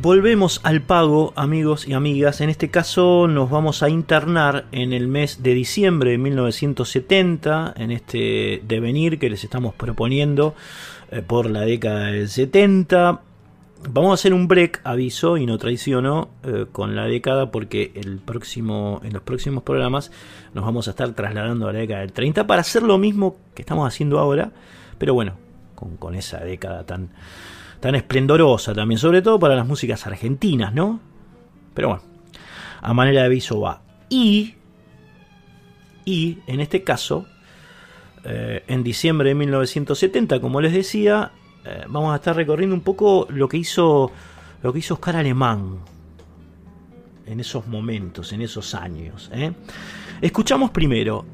Volvemos al pago, amigos y amigas. En este caso nos vamos a internar en el mes de diciembre de 1970, en este devenir que les estamos proponiendo por la década del 70. Vamos a hacer un break, aviso y no traiciono, eh, con la década porque el próximo, en los próximos programas nos vamos a estar trasladando a la década del 30 para hacer lo mismo que estamos haciendo ahora, pero bueno, con, esa década tan, tan esplendorosa también, sobre todo para las músicas argentinas, ¿no? Pero bueno, a manera de aviso va. Y, y en este caso, eh, en diciembre de 1970, como les decía, eh, vamos a estar recorriendo un poco lo que hizo lo que hizo Oscar Alemán en esos momentos, en esos años. ¿eh? Escuchamos primero.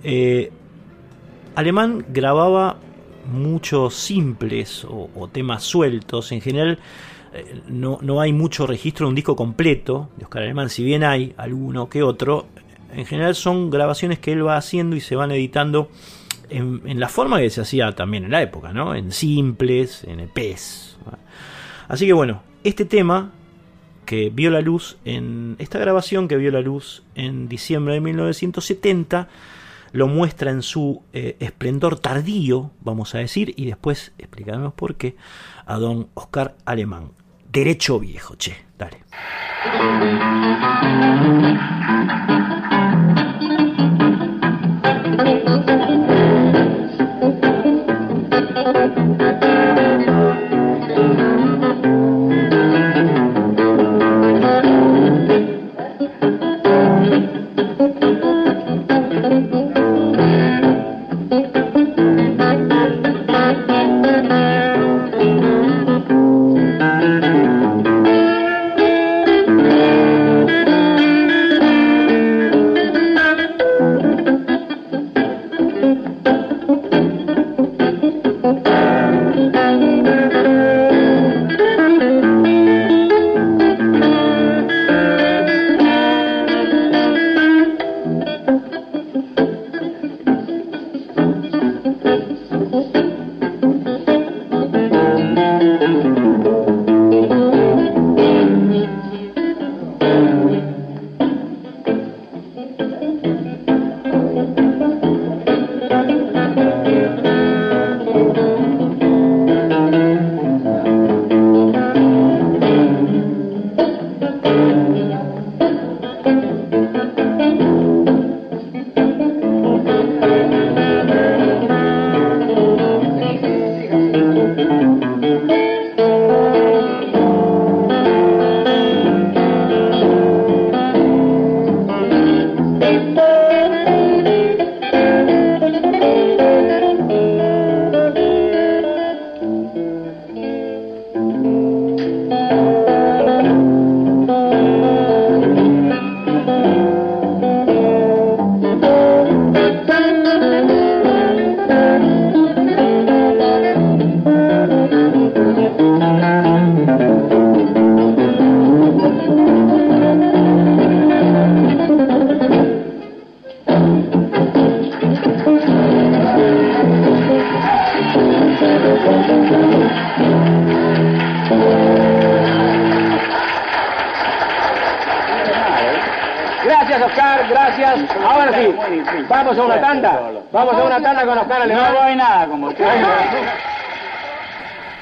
Alemán grababa muchos simples o, temas sueltos. En general, no, no, hay mucho registro de un disco completo de Oscar Alemán, si bien hay alguno que otro. En general son grabaciones que él va haciendo y se van editando en, la forma que se hacía también en la época, ¿no? En simples, en EPs. Así que bueno, este tema que vio la luz en esta grabación que vio la luz en diciembre de 1970 lo muestra en su eh, esplendor tardío, vamos a decir, y después explicaremos por qué a don Oscar Alemán. Derecho viejo, che, dale.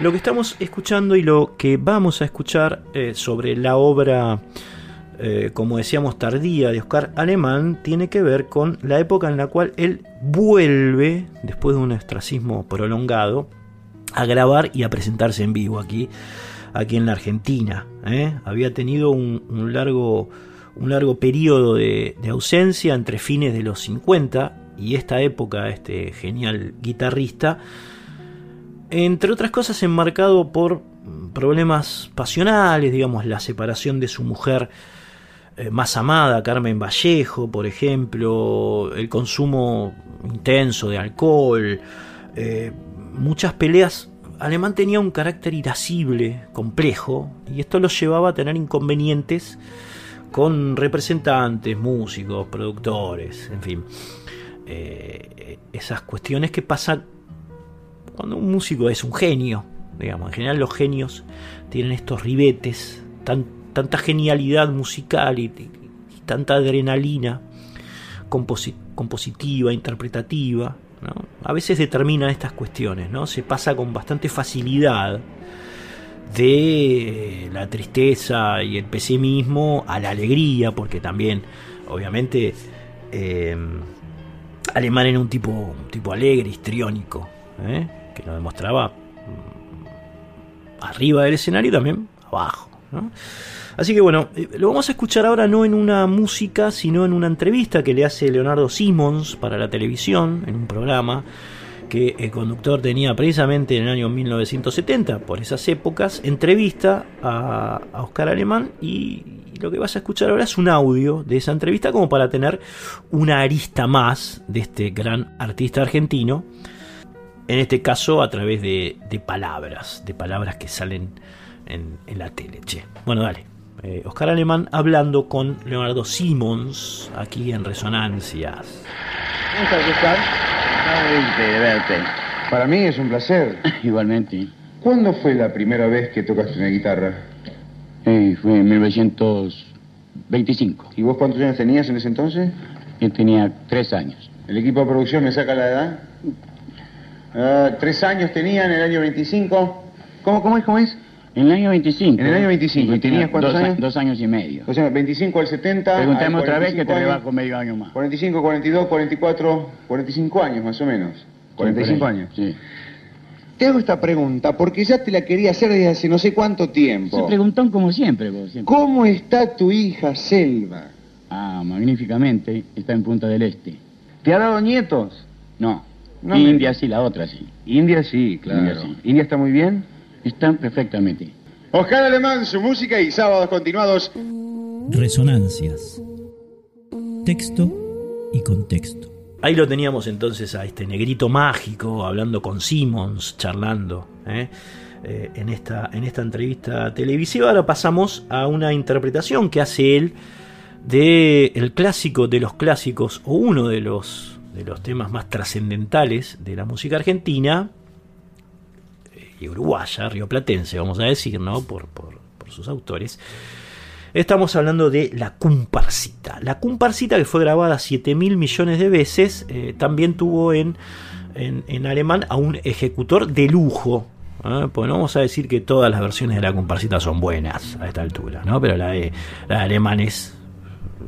Lo que estamos escuchando y lo que vamos a escuchar eh, sobre la obra, eh, como decíamos, tardía de Oscar Alemán, tiene que ver con la época en la cual él vuelve, después de un ostracismo prolongado, a grabar y a presentarse en vivo aquí, aquí en la Argentina. ¿eh? Había tenido un, largo un largo periodo de, ausencia entre fines de los 50 y esta época, este genial guitarrista, entre otras cosas enmarcado por problemas pasionales, digamos, la separación de su mujer eh, más amada, Carmen Vallejo, por ejemplo, el consumo intenso de alcohol, eh, muchas peleas. Alemán tenía un carácter irascible, complejo, y esto lo llevaba a tener inconvenientes con representantes, músicos, productores, en fin. Eh, esas cuestiones que pasan cuando un músico es un genio, digamos. En general los genios tienen estos ribetes, tan, tanta genialidad musical y, tanta adrenalina composi compositiva, interpretativa. ¿no? A veces determinan estas cuestiones, ¿no? Se pasa con bastante facilidad de la tristeza y el pesimismo a la alegría, porque también, obviamente, eh, Alemán era un tipo, tipo alegre, histriónico, ¿eh? Que lo demostraba mm, arriba del escenario y también abajo. ¿no? Así que bueno, eh, lo vamos a escuchar ahora no en una música, sino en una entrevista que le hace Leonardo Simons para la televisión, en un programa que el conductor tenía precisamente en el año 1970, por esas épocas, entrevista a, Oscar Alemán y, lo que vas a escuchar ahora es un audio de esa entrevista como para tener una arista más de este gran artista argentino, en este caso a través de, de palabras, de palabras que salen en, en la tele. Che. Bueno, dale. Eh, Oscar Alemán hablando con Leonardo Simons aquí en Resonancias. ¿Cómo estás, Oscar? de verte. Para mí es un placer. Igualmente. ¿Cuándo fue la primera vez que tocaste una guitarra? Eh, fue en 1925. ¿Y vos cuántos años tenías en ese entonces? Yo tenía tres años. ¿El equipo de producción me saca la edad? Uh, tres años tenía en el año 25. ¿Cómo, cómo es? ¿Cómo es? En el año 25. En el año 25. ¿Y tenías cuántos dos, años? Dos años y medio. O sea, 25 al 70. Preguntame otra vez que te años, bajo medio año más. 45, 42, 44, 45 años más o menos. 45 sí, años. Sí. Te hago esta pregunta porque ya te la quería hacer desde hace no sé cuánto tiempo. Se preguntón como siempre, vos. Siempre. ¿Cómo está tu hija Selva? Ah, magníficamente. Está en Punta del Este. ¿Te ha dado nietos? No. No India me- sí, la otra sí. India sí, claro. India sí. ¿India está muy bien? Están perfectamente. Oscar Alemán, su música y sábados continuados. Resonancias. Texto y contexto. Ahí lo teníamos entonces a este negrito mágico hablando con Simmons, charlando ¿eh? Eh, en, esta, en esta entrevista televisiva. Ahora pasamos a una interpretación que hace él de el clásico de los clásicos o uno de los, de los temas más trascendentales de la música argentina y uruguaya, rioplatense, vamos a decir, ¿no? Por, por, por sus autores. Estamos hablando de la comparsita. La comparsita que fue grabada 7 mil millones de veces, eh, también tuvo en, en, en, alemán a un ejecutor de lujo. Pues no vamos a decir que todas las versiones de la comparsita son buenas a esta altura, ¿no? pero la la de alemán es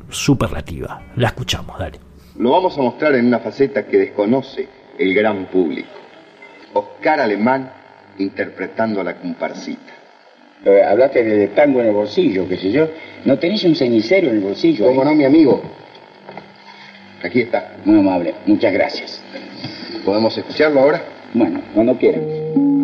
superlativa. La escuchamos, dale. Lo vamos a mostrar en una faceta que desconoce el gran público. Oscar Alemán interpretando a la comparsita. Eh, hablaste de tango en el bolsillo, qué sé yo. ¿No tenés un cenicero en el bolsillo? ¿Cómo no, mi amigo? Aquí está. Muy amable, muchas gracias. ¿Podemos escucharlo ahora? Bueno, cuando quieran.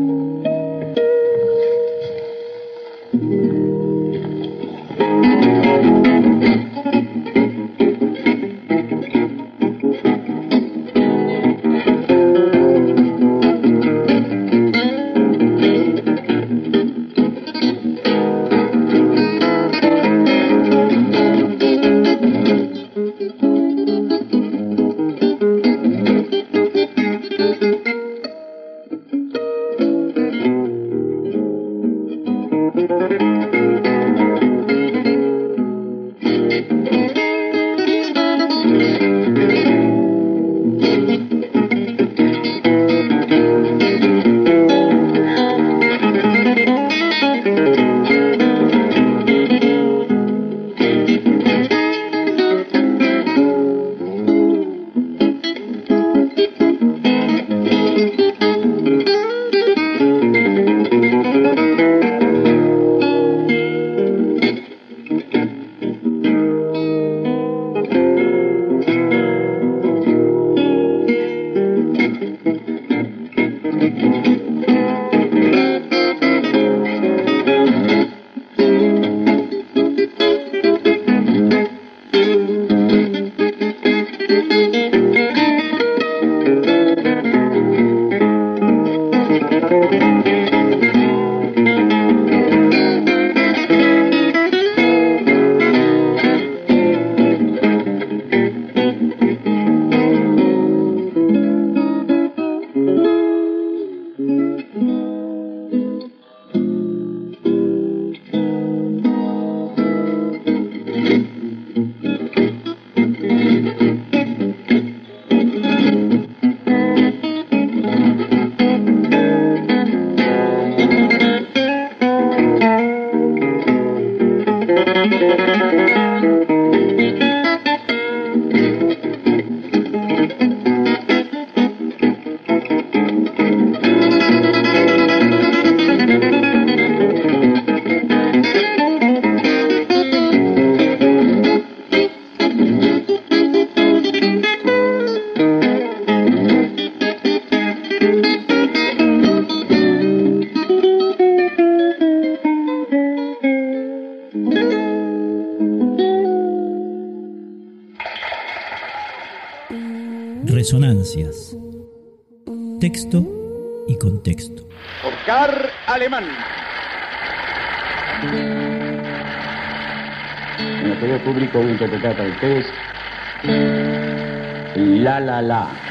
La La La.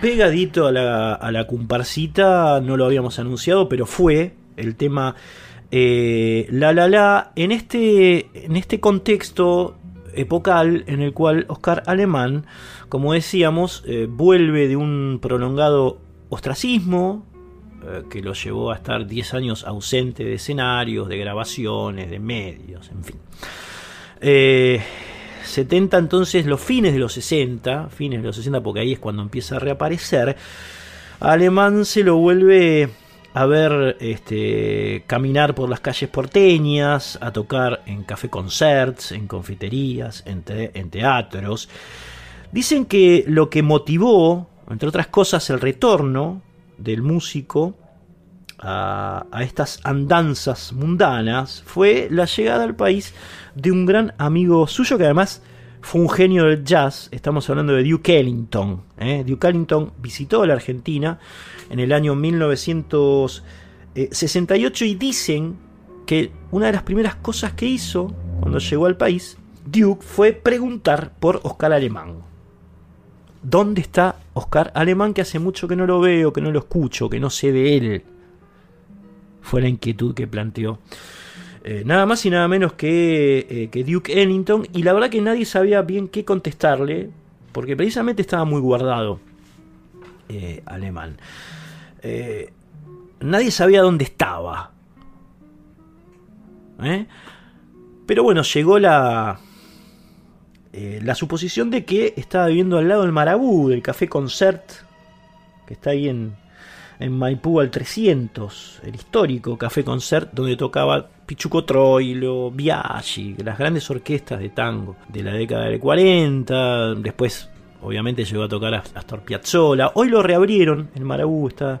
Pegadito a la, a la comparsita, no lo habíamos anunciado, pero fue el tema eh, La La La en este, en este contexto epocal en el cual Oscar Alemán, como decíamos, eh, vuelve de un prolongado ostracismo eh, que lo llevó a estar 10 años ausente de escenarios, de grabaciones, de medios, en fin. 70 entonces los fines de los 60, fines de los 60 porque ahí es cuando empieza a reaparecer, Alemán se lo vuelve a ver este, caminar por las calles porteñas, a tocar en café concerts, en confiterías, en, en teatros. Dicen que lo que motivó, entre otras cosas, el retorno del músico a, a, estas andanzas mundanas fue la llegada al país de un gran amigo suyo que además fue un genio del jazz. Estamos hablando de Duke Ellington. ¿eh? Duke Ellington visitó la Argentina en el año 1968 y dicen que una de las primeras cosas que hizo cuando llegó al país, Duke, fue preguntar por Oscar Alemán. ¿Dónde está Oscar Alemán que hace mucho que no lo veo, que no lo escucho, que no sé de él? Fue la inquietud que planteó. Eh, nada más y nada menos que, eh, que, Duke Ellington, y la verdad que nadie sabía bien qué contestarle, porque precisamente estaba muy guardado eh, alemán. nadie sabía dónde estaba. Pero bueno, llegó la, la suposición de que estaba viviendo al lado del Marabú, del Café Concert, que está ahí en, en Maipú al 300, el histórico Café Concert, donde tocaba Pichuco Troilo, Biaggi, las grandes orquestas de tango de la década del 40, después obviamente llegó a tocar Astor Piazzolla, hoy lo reabrieron en Marabú, está,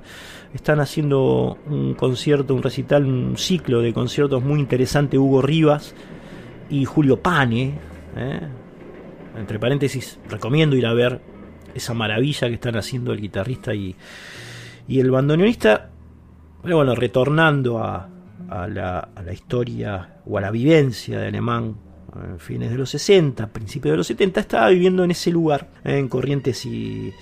están haciendo un concierto, un recital, un ciclo de conciertos muy interesante, Hugo Rivas y Julio Pane, ¿eh? entre paréntesis, recomiendo ir a ver esa maravilla que están haciendo el guitarrista y, y el bandoneonista, pero bueno, retornando a, a la, historia o a la vivencia de Alemán en fines de los 60, principios de los 70, estaba viviendo en ese lugar, en Corrientes y,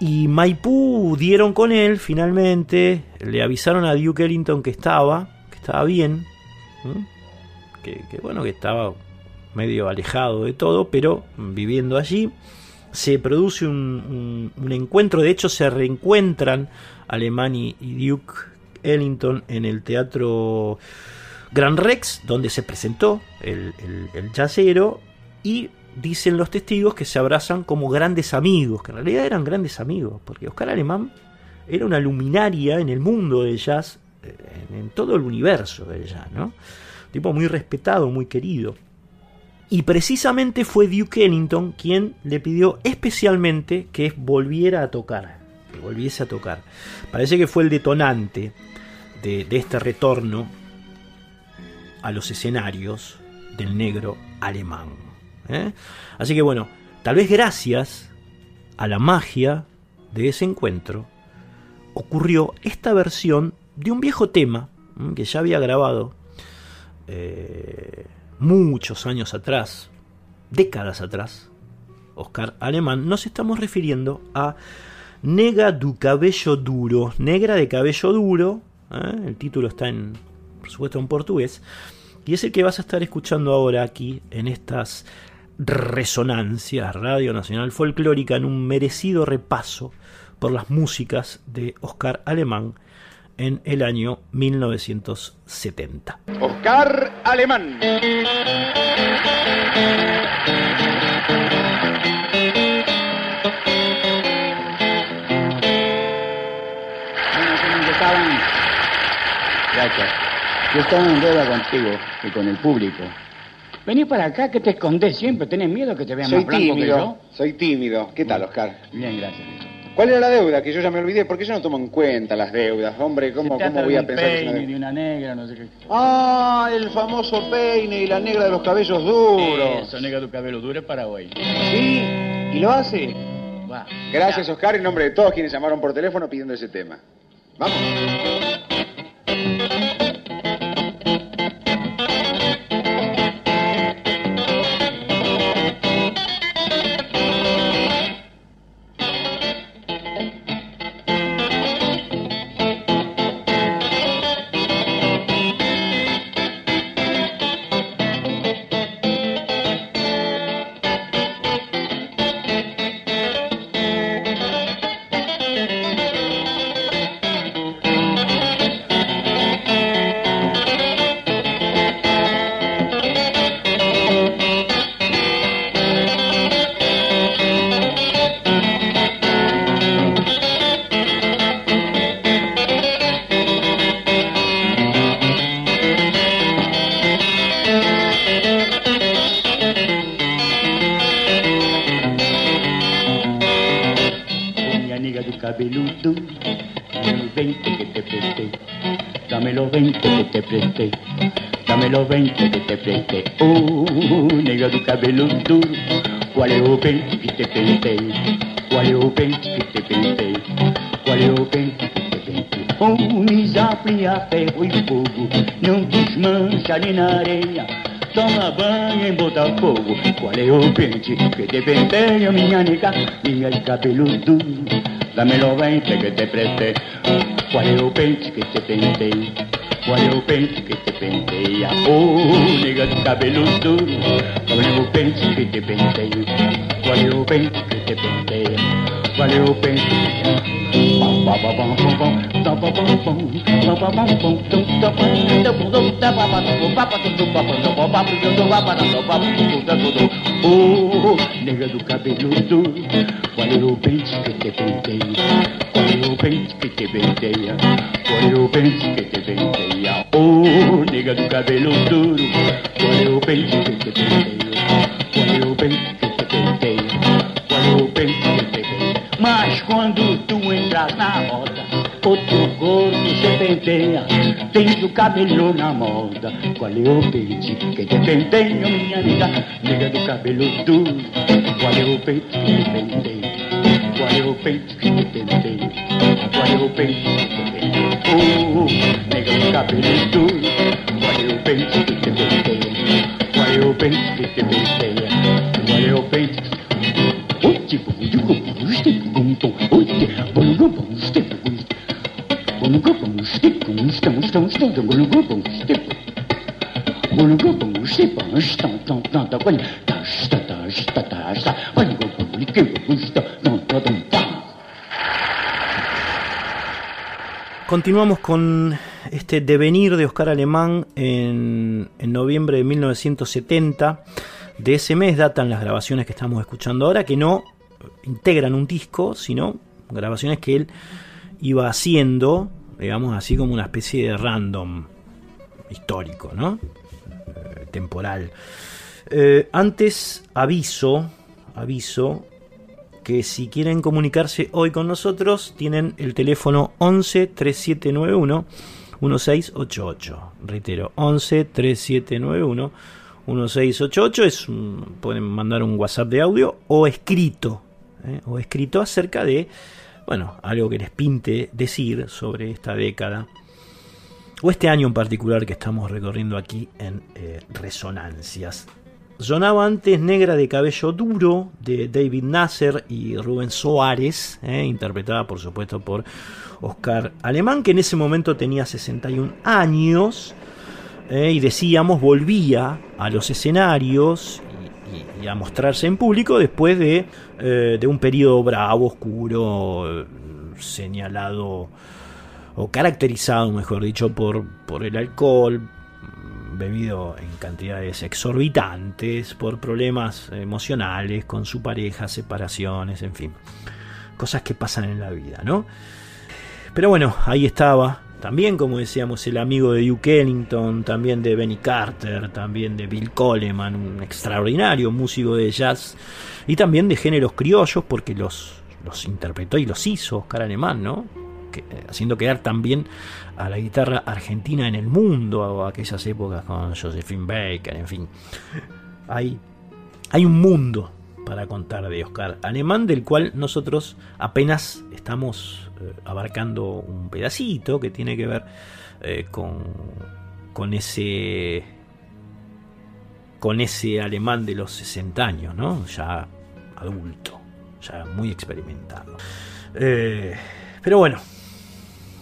y Maipú dieron con él finalmente, le avisaron a Duke Ellington que estaba, que estaba bien, que, bueno, que estaba medio alejado de todo, pero viviendo allí. Se produce un, encuentro, de hecho se reencuentran Alemán y Duke Ellington en el Teatro Gran Rex, donde se presentó el, el, y dicen los testigos que se abrazan como grandes amigos, que en realidad eran grandes amigos, porque Oscar Alemán era una luminaria en el mundo del jazz, eh, en, todo el universo del jazz, ¿no? tipo muy respetado, muy querido. Y precisamente fue Duke Ellington quien le pidió especialmente que volviera a tocar, que volviese a tocar. Parece que fue el detonante de, este retorno a los escenarios del negro alemán. ¿eh? Así que bueno, tal vez gracias a la magia de ese encuentro, ocurrió esta versión de un viejo tema que ya había grabado eh, muchos años atrás, décadas atrás, Oscar Alemán, nos estamos refiriendo a Nega du cabello duro, negra de cabello duro, ¿eh? el título está en, por supuesto, en portugués, y es el que vas a estar escuchando ahora aquí en estas resonancias Radio Nacional Folclórica en un merecido repaso por las músicas de Oscar Alemán en el año 1970. Oscar Alemán. Yo estaba en deuda contigo y con el público. Vení para acá, que te escondes siempre. ¿Tenés miedo que te vean soy más blanco tímido, que yo? Soy tímido. ¿Qué tal, Oscar? Bien, gracias. ¿Cuál era la deuda? Que yo ya me olvidé. ¿Por qué yo no tomo en cuenta las deudas? Hombre, ¿cómo, Se cómo voy de a pensar una peine, de una negra, no sé qué. Ah, el famoso peine y la negra de los cabellos duros. Eso, negra tu cabello duro es Paraguay. ¿Sí? ¿Y lo hace? Va. Gracias, Oscar, en nombre de todos quienes llamaron por teléfono pidiendo ese tema. Vamos. Cabeludo, qual é o 20 que te? Qual é o 20 que te? Qual é o 20 que te? Oh, misapre a ferro e fogo, não desmancha ali na areia. Toma banho em Botafogo Qual é o pente que te penteia, minha nega Minha de cabelo duro los 20 que te presté Qual é o pente que te pentei Qual é o pente que te penteia Oh, nega de cabelo duro o bem, que te bem tenho. Valeu bem, que te bem tenho. Valeu bem, que te bem tenho. Oh, nega do cabeludo, olha o pente que te penteia, olha o pente que te penteia, olha o pente que te penteia. Oh, nega do cabelo duro, olha o pente que te penteia. Qual é o pente que te penteia? Qual é o pente que te penteia? Mas quando tu entras na roda, outro gordo se penteia, tens o cabelo na moda. Qual é o pente que te penteia, minha nega, nega do cabelo duro? Qual é o pente que te penteia? Qual é o pente que te penteia? Qual é o pente que te penteia? Oh, nega do cabelo duro, qual é o pente que te penteia? Continuamos con este devenir de Oscar Alemán en noviembre de 1970. De ese mes datan las grabaciones que estamos escuchando ahora, que no integran un disco, sino grabaciones que él iba haciendo, digamos así como una especie de random histórico, ¿no? Eh, temporal. Eh, antes aviso, aviso que si quieren comunicarse hoy con nosotros tienen el teléfono 11 3791 1688. Reitero, 11 3791 1688 es un- pueden mandar un WhatsApp de audio o escrito ¿eh? o escrito acerca de bueno algo que les pinte decir sobre esta década o este año en particular que estamos recorriendo aquí en eh, Resonancias. Sonaba antes Negra de Cabello Duro de David Nasser y Rubén Soares, eh, interpretada por supuesto por Oscar Alemán, que en ese momento tenía 61 años eh, y decíamos volvía a los escenarios y, a mostrarse en público después de, eh, de un periodo bravo, oscuro, señalado o caracterizado, mejor dicho, por, por el alcohol, bebido en cantidades exorbitantes, por problemas emocionales con su pareja, separaciones, en fin, cosas que pasan en la vida, ¿no? Pero bueno, ahí estaba, también como decíamos, el amigo de Duke Ellington, también de Benny Carter, también de Bill Coleman, un extraordinario músico de jazz, y también de géneros criollos, porque los los interpretó y los hizo Oscar Alemán, ¿no? Que, haciendo quedar también a la guitarra argentina en el mundo, o aquellas épocas con Josephine Baker, en fin. Hay, hay un mundo para contar de Oscar Alemán, del cual nosotros apenas estamos eh, abarcando un pedacito que tiene que ver eh, con, con ese con ese alemán de los 60 años, ¿no? Ya adulto, ya muy experimentado. Eh, pero bueno,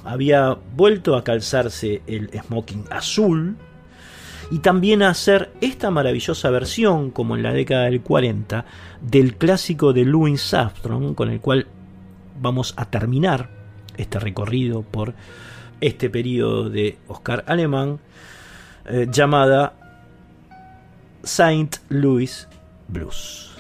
había vuelto a calzarse el smoking azul y también a hacer esta maravillosa versión, como en la década del 40, del clásico de Louis Armstrong, con el cual vamos a terminar este recorrido por este periodo de Oscar Alemán, eh, llamada Saint Louis Blues.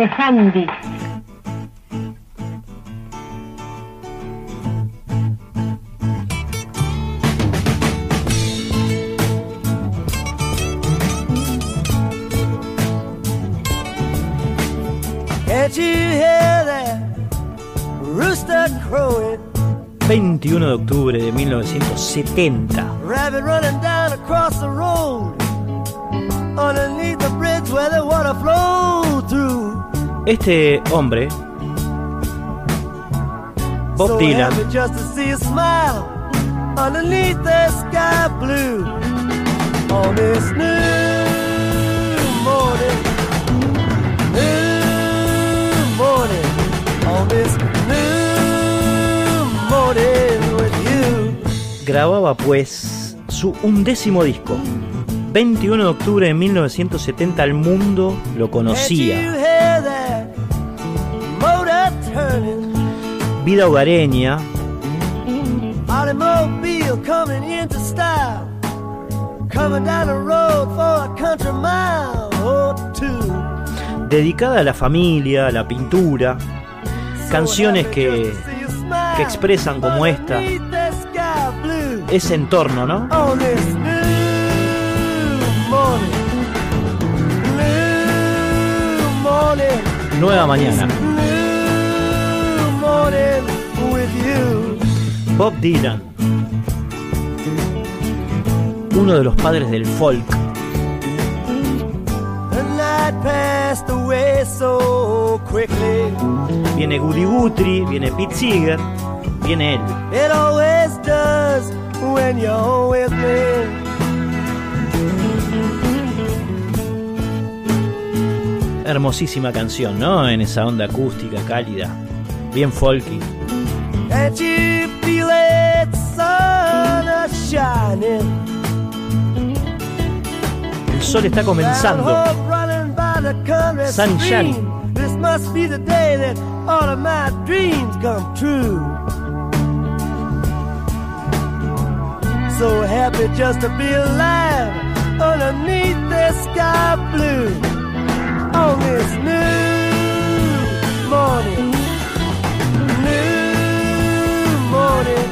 De Handy. Can't you hear that rooster crowing 21 de octubre de 1970. Rabbit running new morning with you. grababa pues su undécimo disco. 21 de octubre de 1970 el mundo lo conocía. Or two. dedicada a la familia, a la pintura, canciones que, que expresan como esta ese entorno, ¿no? Nueva mañana. Bob Dylan, uno de los padres del folk, The night passed away so quickly. viene Goody Guthrie, viene Pete Seeger, viene él. It always does when you're with me. Hermosísima canción, ¿no? En esa onda acústica, cálida, bien folky. El sol está comenzando. hope running by the country Sun shining. This must be the day that all of my dreams come true. So happy just to be alive underneath the sky blue on this new morning, new morning,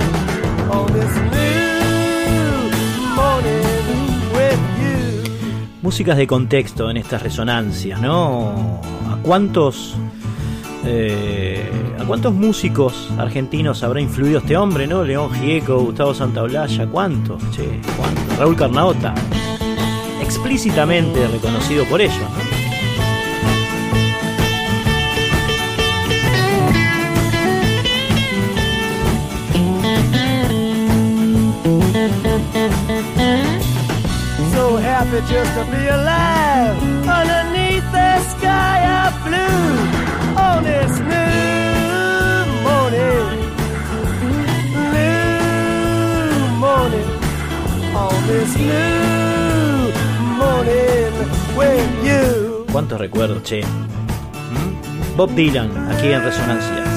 on this new Músicas de contexto en estas resonancias, ¿no? ¿A cuántos eh, a cuántos músicos argentinos habrá influido este hombre, ¿no? León Gieco, Gustavo Santaolalla, ¿cuántos? Che, ¿cuántos? Raúl Carnaota, explícitamente reconocido por ello, ¿no? Happy just to be alive underneath the sky of blue on this new morning, new morning, on this new morning with you. ¿Cuántos recuerdos, che? ¿Mm? Bob Dylan, aquí en Resonancias.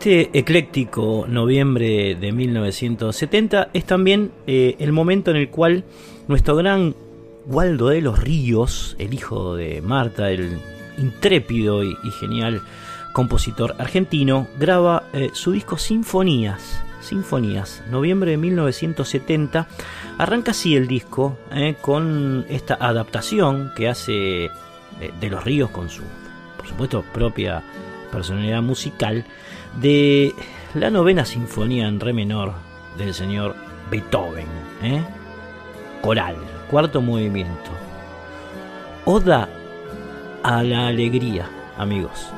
Este ecléctico noviembre de 1970 es también eh, el momento en el cual nuestro gran Waldo de los Ríos, el hijo de Marta, el intrépido y, genial compositor argentino, graba eh, su disco Sinfonías. Sinfonías, noviembre de 1970. Arranca así el disco eh, con esta adaptación que hace de los Ríos con su, por supuesto, propia personalidad musical de la novena sinfonía en re menor del señor Beethoven. ¿eh? Coral, cuarto movimiento. Oda a la alegría, amigos.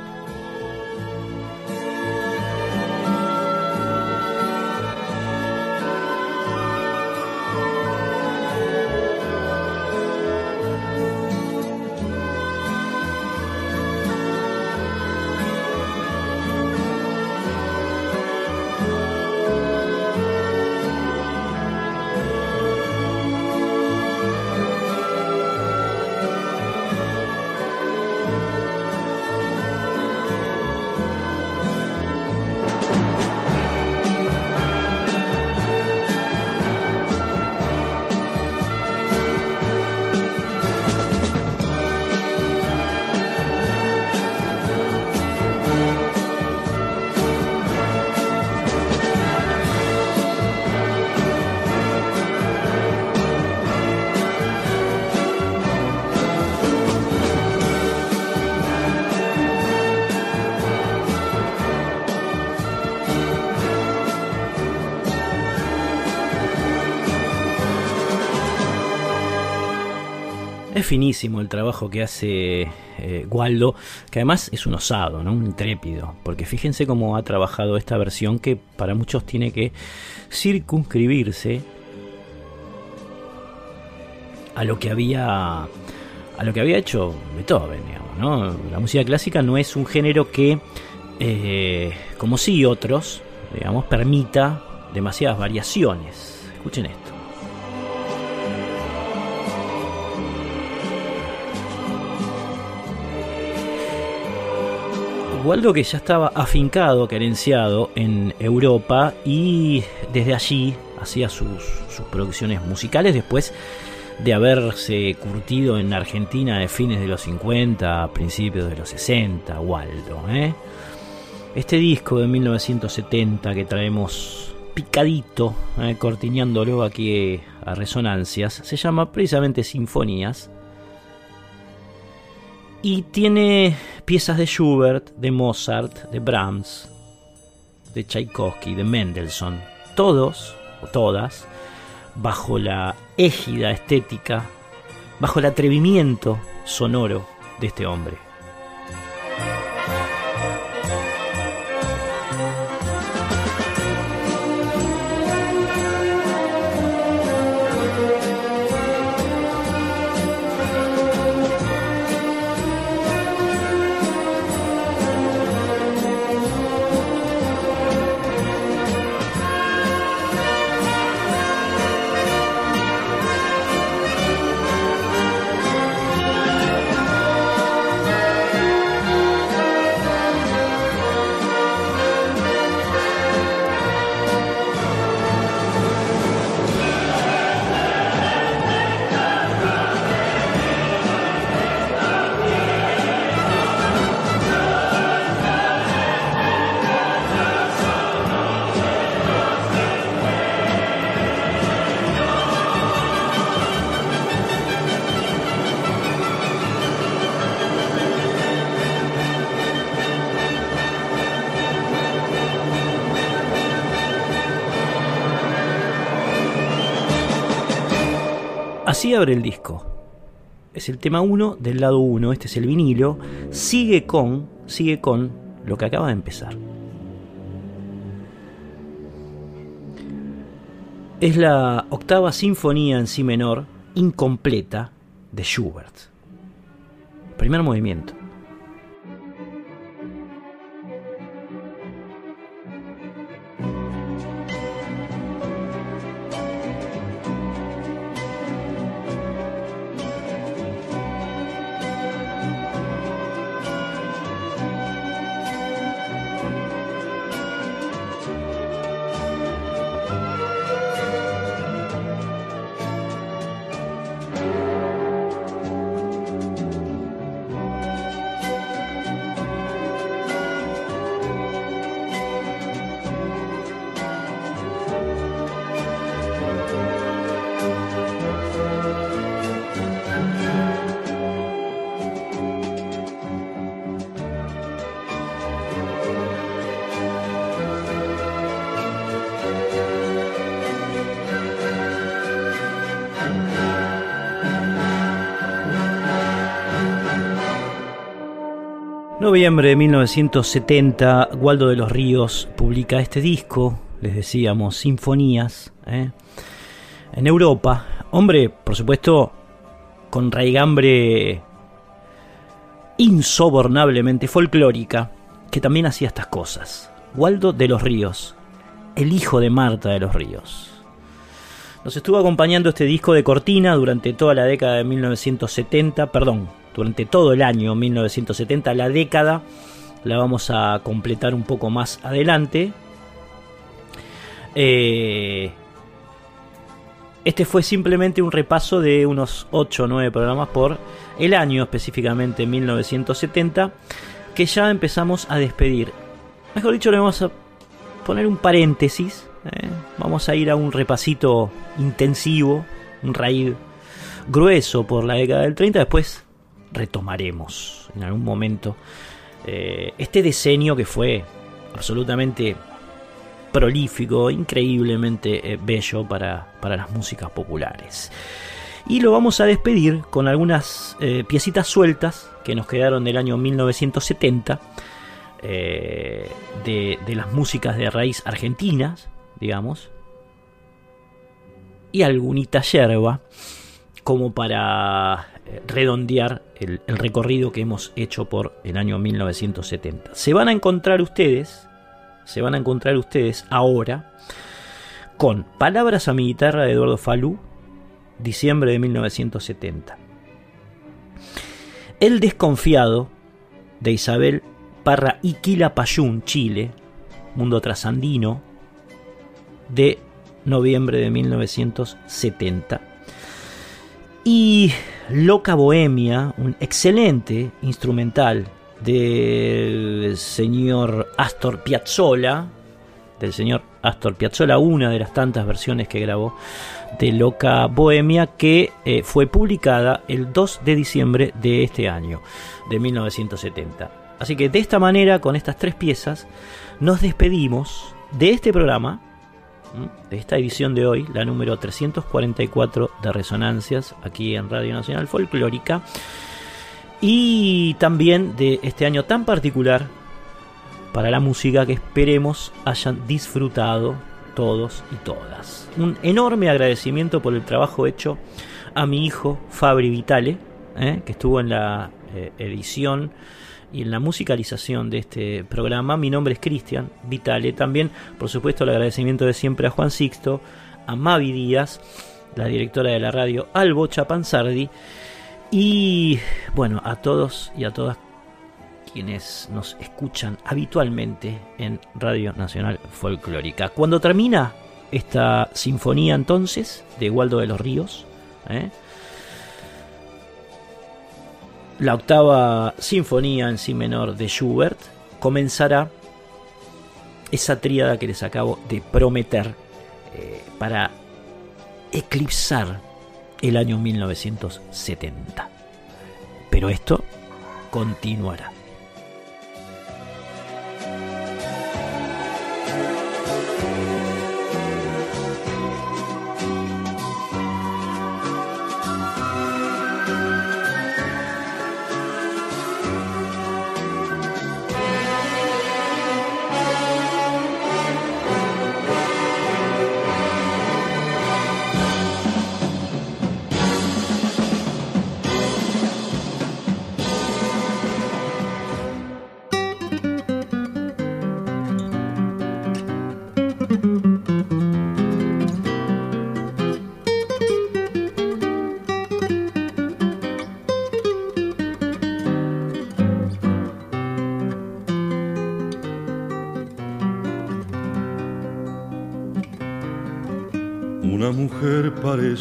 Es finísimo el trabajo que hace eh, Waldo, que además es un osado, ¿no? un intrépido, porque fíjense cómo ha trabajado esta versión que para muchos tiene que circunscribirse a lo que había a lo que había hecho Beethoven, digamos, ¿no? La música clásica no es un género que, eh, como sí otros, digamos, permita demasiadas variaciones. Escuchen esto. Waldo que ya estaba afincado, querenciado en Europa y desde allí hacía sus, sus producciones musicales después de haberse curtido en Argentina de fines de los 50 a principios de los 60, Waldo. ¿eh? Este disco de 1970 que traemos picadito, ¿eh? cortineándolo aquí a resonancias, se llama precisamente Sinfonías. Y tiene piezas de Schubert, de Mozart, de Brahms, de Tchaikovsky, de Mendelssohn. Todos, o todas, bajo la égida estética, bajo el atrevimiento sonoro de este hombre. El disco. Es el tema 1 del lado 1, este es el vinilo. Sigue con, sigue con lo que acaba de empezar. Es la octava sinfonía en si menor incompleta de Schubert. Primer movimiento. Noviembre de 1970, Waldo de los Ríos publica este disco, les decíamos, Sinfonías, ¿eh? en Europa. Hombre, por supuesto, con raigambre insobornablemente folclórica, que también hacía estas cosas. Waldo de los Ríos, el hijo de Marta de los Ríos. Nos estuvo acompañando este disco de cortina durante toda la década de 1970, perdón, durante todo el año 1970, la década, la vamos a completar un poco más adelante. Eh, este fue simplemente un repaso de unos 8 o 9 programas por el año, específicamente 1970, que ya empezamos a despedir. Mejor dicho, le vamos a poner un paréntesis. ¿eh? Vamos a ir a un repasito intensivo, un raíz grueso por la década del 30. Después retomaremos en algún momento eh, este diseño que fue absolutamente prolífico, increíblemente eh, bello para, para las músicas populares. Y lo vamos a despedir con algunas eh, piecitas sueltas que nos quedaron del año 1970, eh, de, de las músicas de raíz argentinas, digamos, y algunita yerba como para redondear el, recorrido que hemos hecho por el año 1970. Se van a encontrar ustedes, se van a encontrar ustedes ahora con Palabras a mi guitarra de Eduardo Falú, diciembre de 1970. El desconfiado de Isabel Parra Iquila Payún, Chile, mundo trasandino, de noviembre de 1970. Y Loca Bohemia, un excelente instrumental del señor Astor Piazzolla, del señor Astor Piazzolla, una de las tantas versiones que grabó de Loca Bohemia que eh, fue publicada el 2 de diciembre de este año, de 1970. Así que de esta manera, con estas tres piezas, nos despedimos de este programa de esta edición de hoy, la número 344 de Resonancias, aquí en Radio Nacional Folclórica, y también de este año tan particular para la música que esperemos hayan disfrutado todos y todas. Un enorme agradecimiento por el trabajo hecho a mi hijo Fabri Vitale, ¿eh? que estuvo en la eh, edición y en la musicalización de este programa. Mi nombre es Cristian Vitale. También, por supuesto, el agradecimiento de siempre a Juan Sixto, a Mavi Díaz, la directora de la radio, Albo Chapanzardi, y bueno, a todos y a todas quienes nos escuchan habitualmente en Radio Nacional Folclórica. Cuando termina esta sinfonía entonces de Waldo de los Ríos, ¿eh? La octava sinfonía en si menor de Schubert, comenzará esa tríada que les acabo de prometer eh, para eclipsar el año 1970. Pero esto continuará.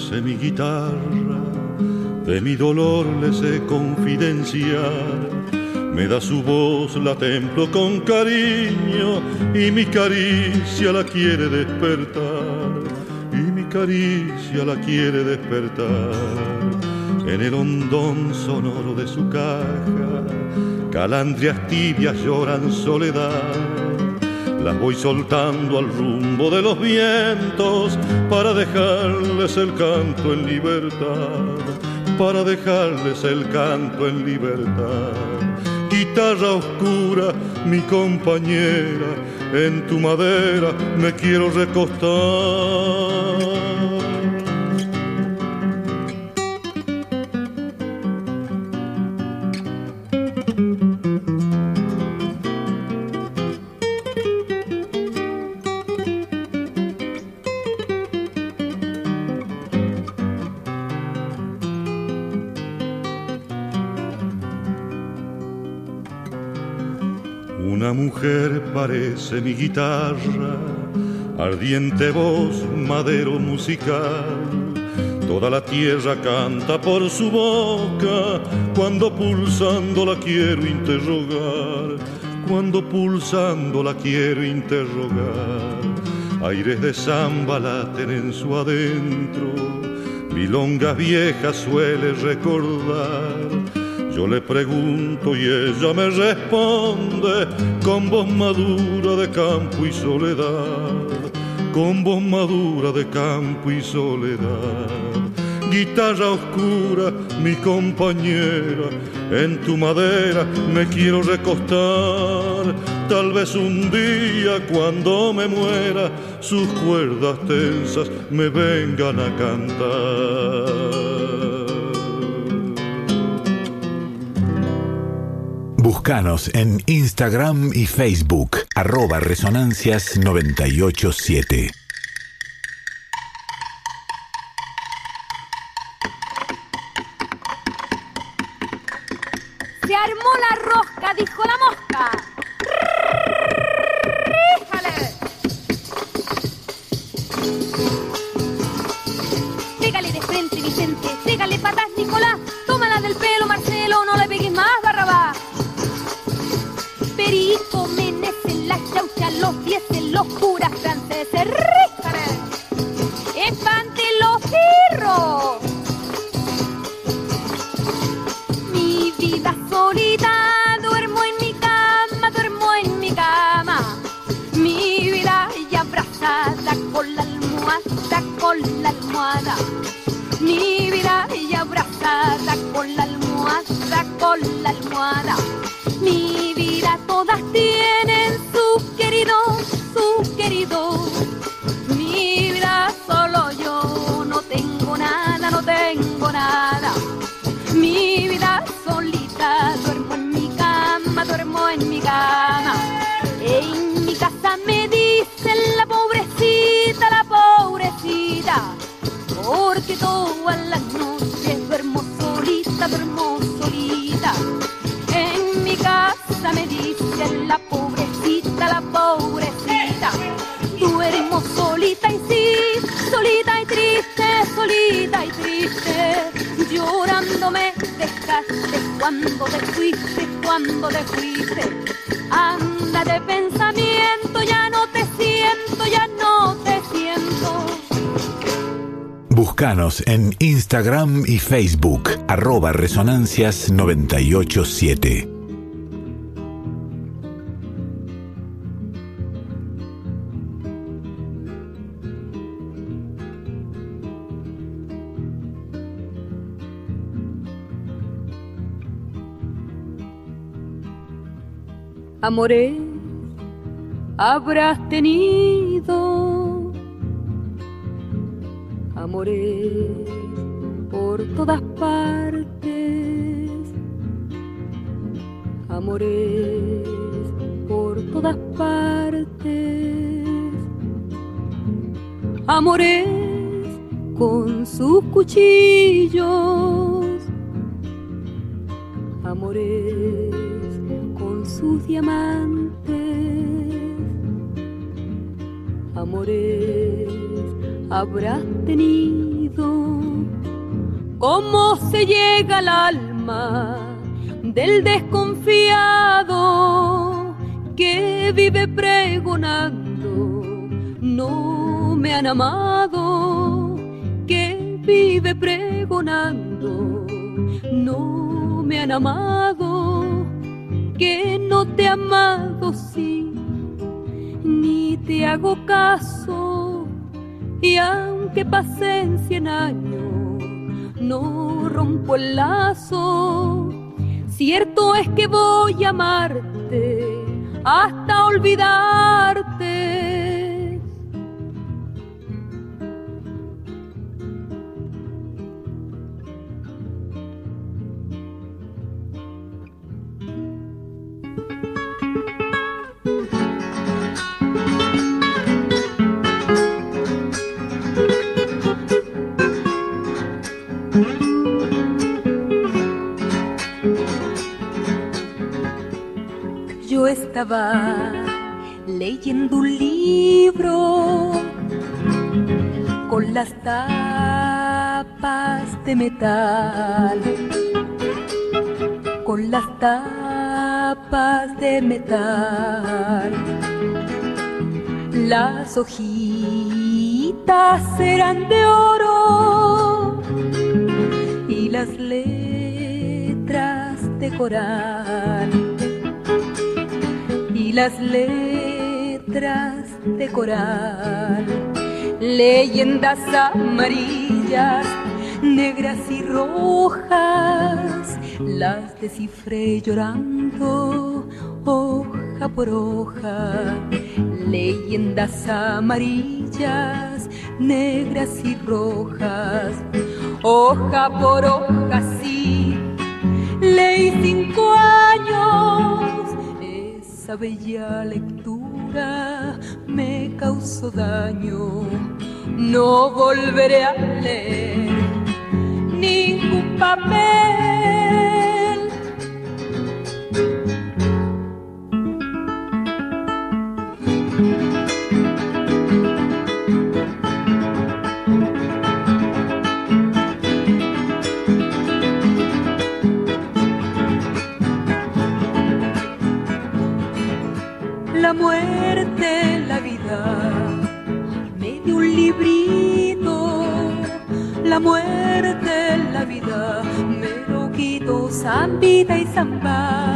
Parece mi guitarra, de mi dolor le sé confidenciar. Me da su voz, la templo con cariño y mi caricia la quiere despertar. Y mi caricia la quiere despertar. En el hondón sonoro de su caja, calandrias tibias lloran soledad las voy soltando al rumbo de los vientos para dejarles el canto en libertad, para dejarles el canto en libertad. Guitarra oscura, mi compañera, en tu madera me quiero recostar. Parece mi guitarra, ardiente voz, madero musical. Toda la tierra canta por su boca, cuando pulsando la quiero interrogar, cuando pulsando la quiero interrogar. Aires de samba laten en su adentro, milongas viejas suele recordar yo le pregunto y ella me responde con voz madura de campo y soledad, con voz madura de campo y soledad. guitarra oscura, mi compañera, en tu madera me quiero recostar. Tal vez un día cuando me muera, sus cuerdas tensas me vengan a cantar. Búscanos en Instagram y Facebook, arroba Resonancias 987. Se armó la rosca, dijo Facebook, arroba Resonancias 987. Amores habrás tenido, amado que no te he amado, sí, ni te hago caso. Y aunque pasen cien años, no rompo el lazo. Cierto es que voy a amarte hasta olvidarte. Leyendo un libro con las tapas de metal, con las tapas de metal. Las hojitas eran de oro y las letras de coral y las letras de coral, leyendas amarillas negras y rojas, las descifré llorando, hoja por hoja, leyendas amarillas, negras y rojas, hoja por hoja, sí, leí cinco años, esa bella lectura me causó daño no volveré a leer ningún papel. La muerte, la vida, me dio un librito. La muerte, la vida, me lo quito zambita y zamba.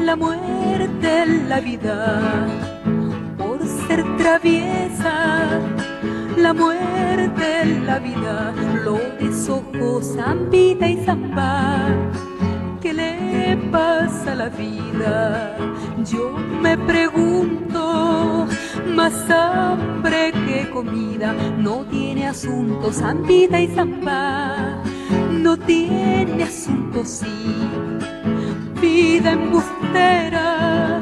La muerte, la vida, por ser traviesa. La muerte, la vida, lo deshojo zambita y zamba. ¿Qué le pasa a la vida? Yo me pregunto, más hambre que comida, no tiene asunto, zambita y zamba, no tiene asunto, sí. Vida embustera,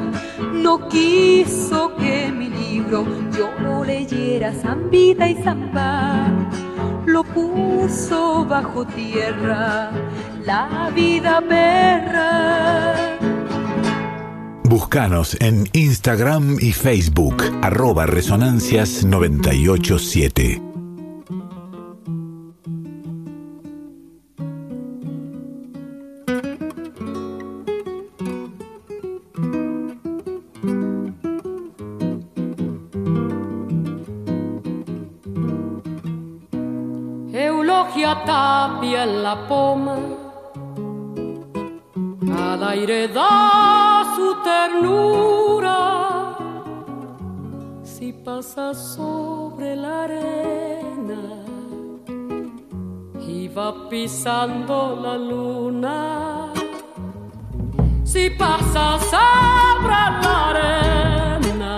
no quiso que mi libro yo lo leyera, zambita y zamba, lo puso bajo tierra la vida perra. Búscanos en Instagram y Facebook, arroba Resonancias 987. Eulogia tapia en la poma, al aire da su ternura. Si pasa sobre la arena y va pisando la luna. Si pasa sobre la arena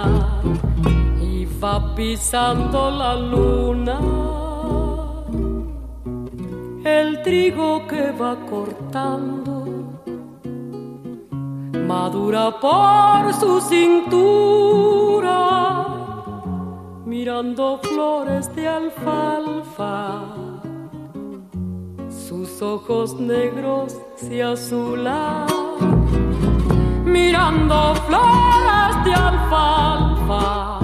y va pisando la luna el trigo que va cortando madura por su cintura, mirando flores de alfalfa. Sus ojos negros se azulan, mirando flores de alfalfa.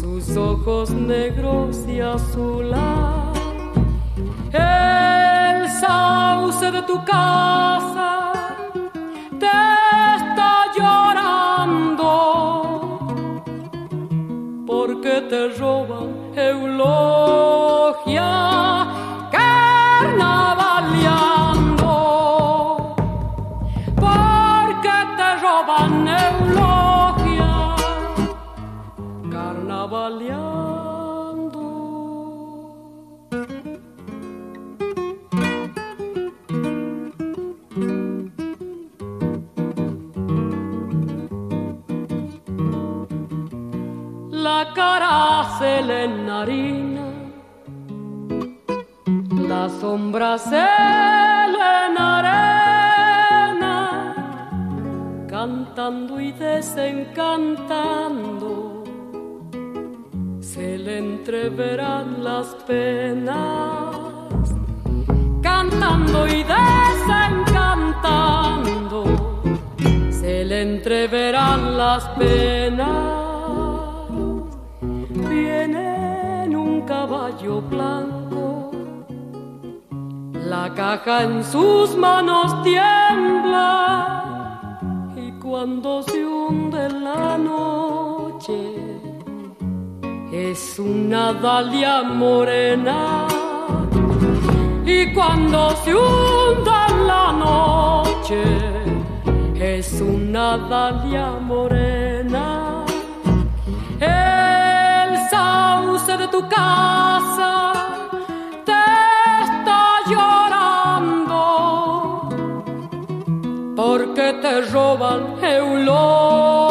Sus ojos negros se azulan el sauce de tu casa te porque te roban eulogia cara se le la sombra se le cantando y desencantando, se le entreverán las penas, cantando y desencantando, se le entreverán las penas viene en un caballo blanco. La caja en sus manos tiembla y cuando se hunde la noche es una dalia morena. Y cuando se hunde la noche es una dalia morena. de tu casa te está llorando. Porque te roban eulogia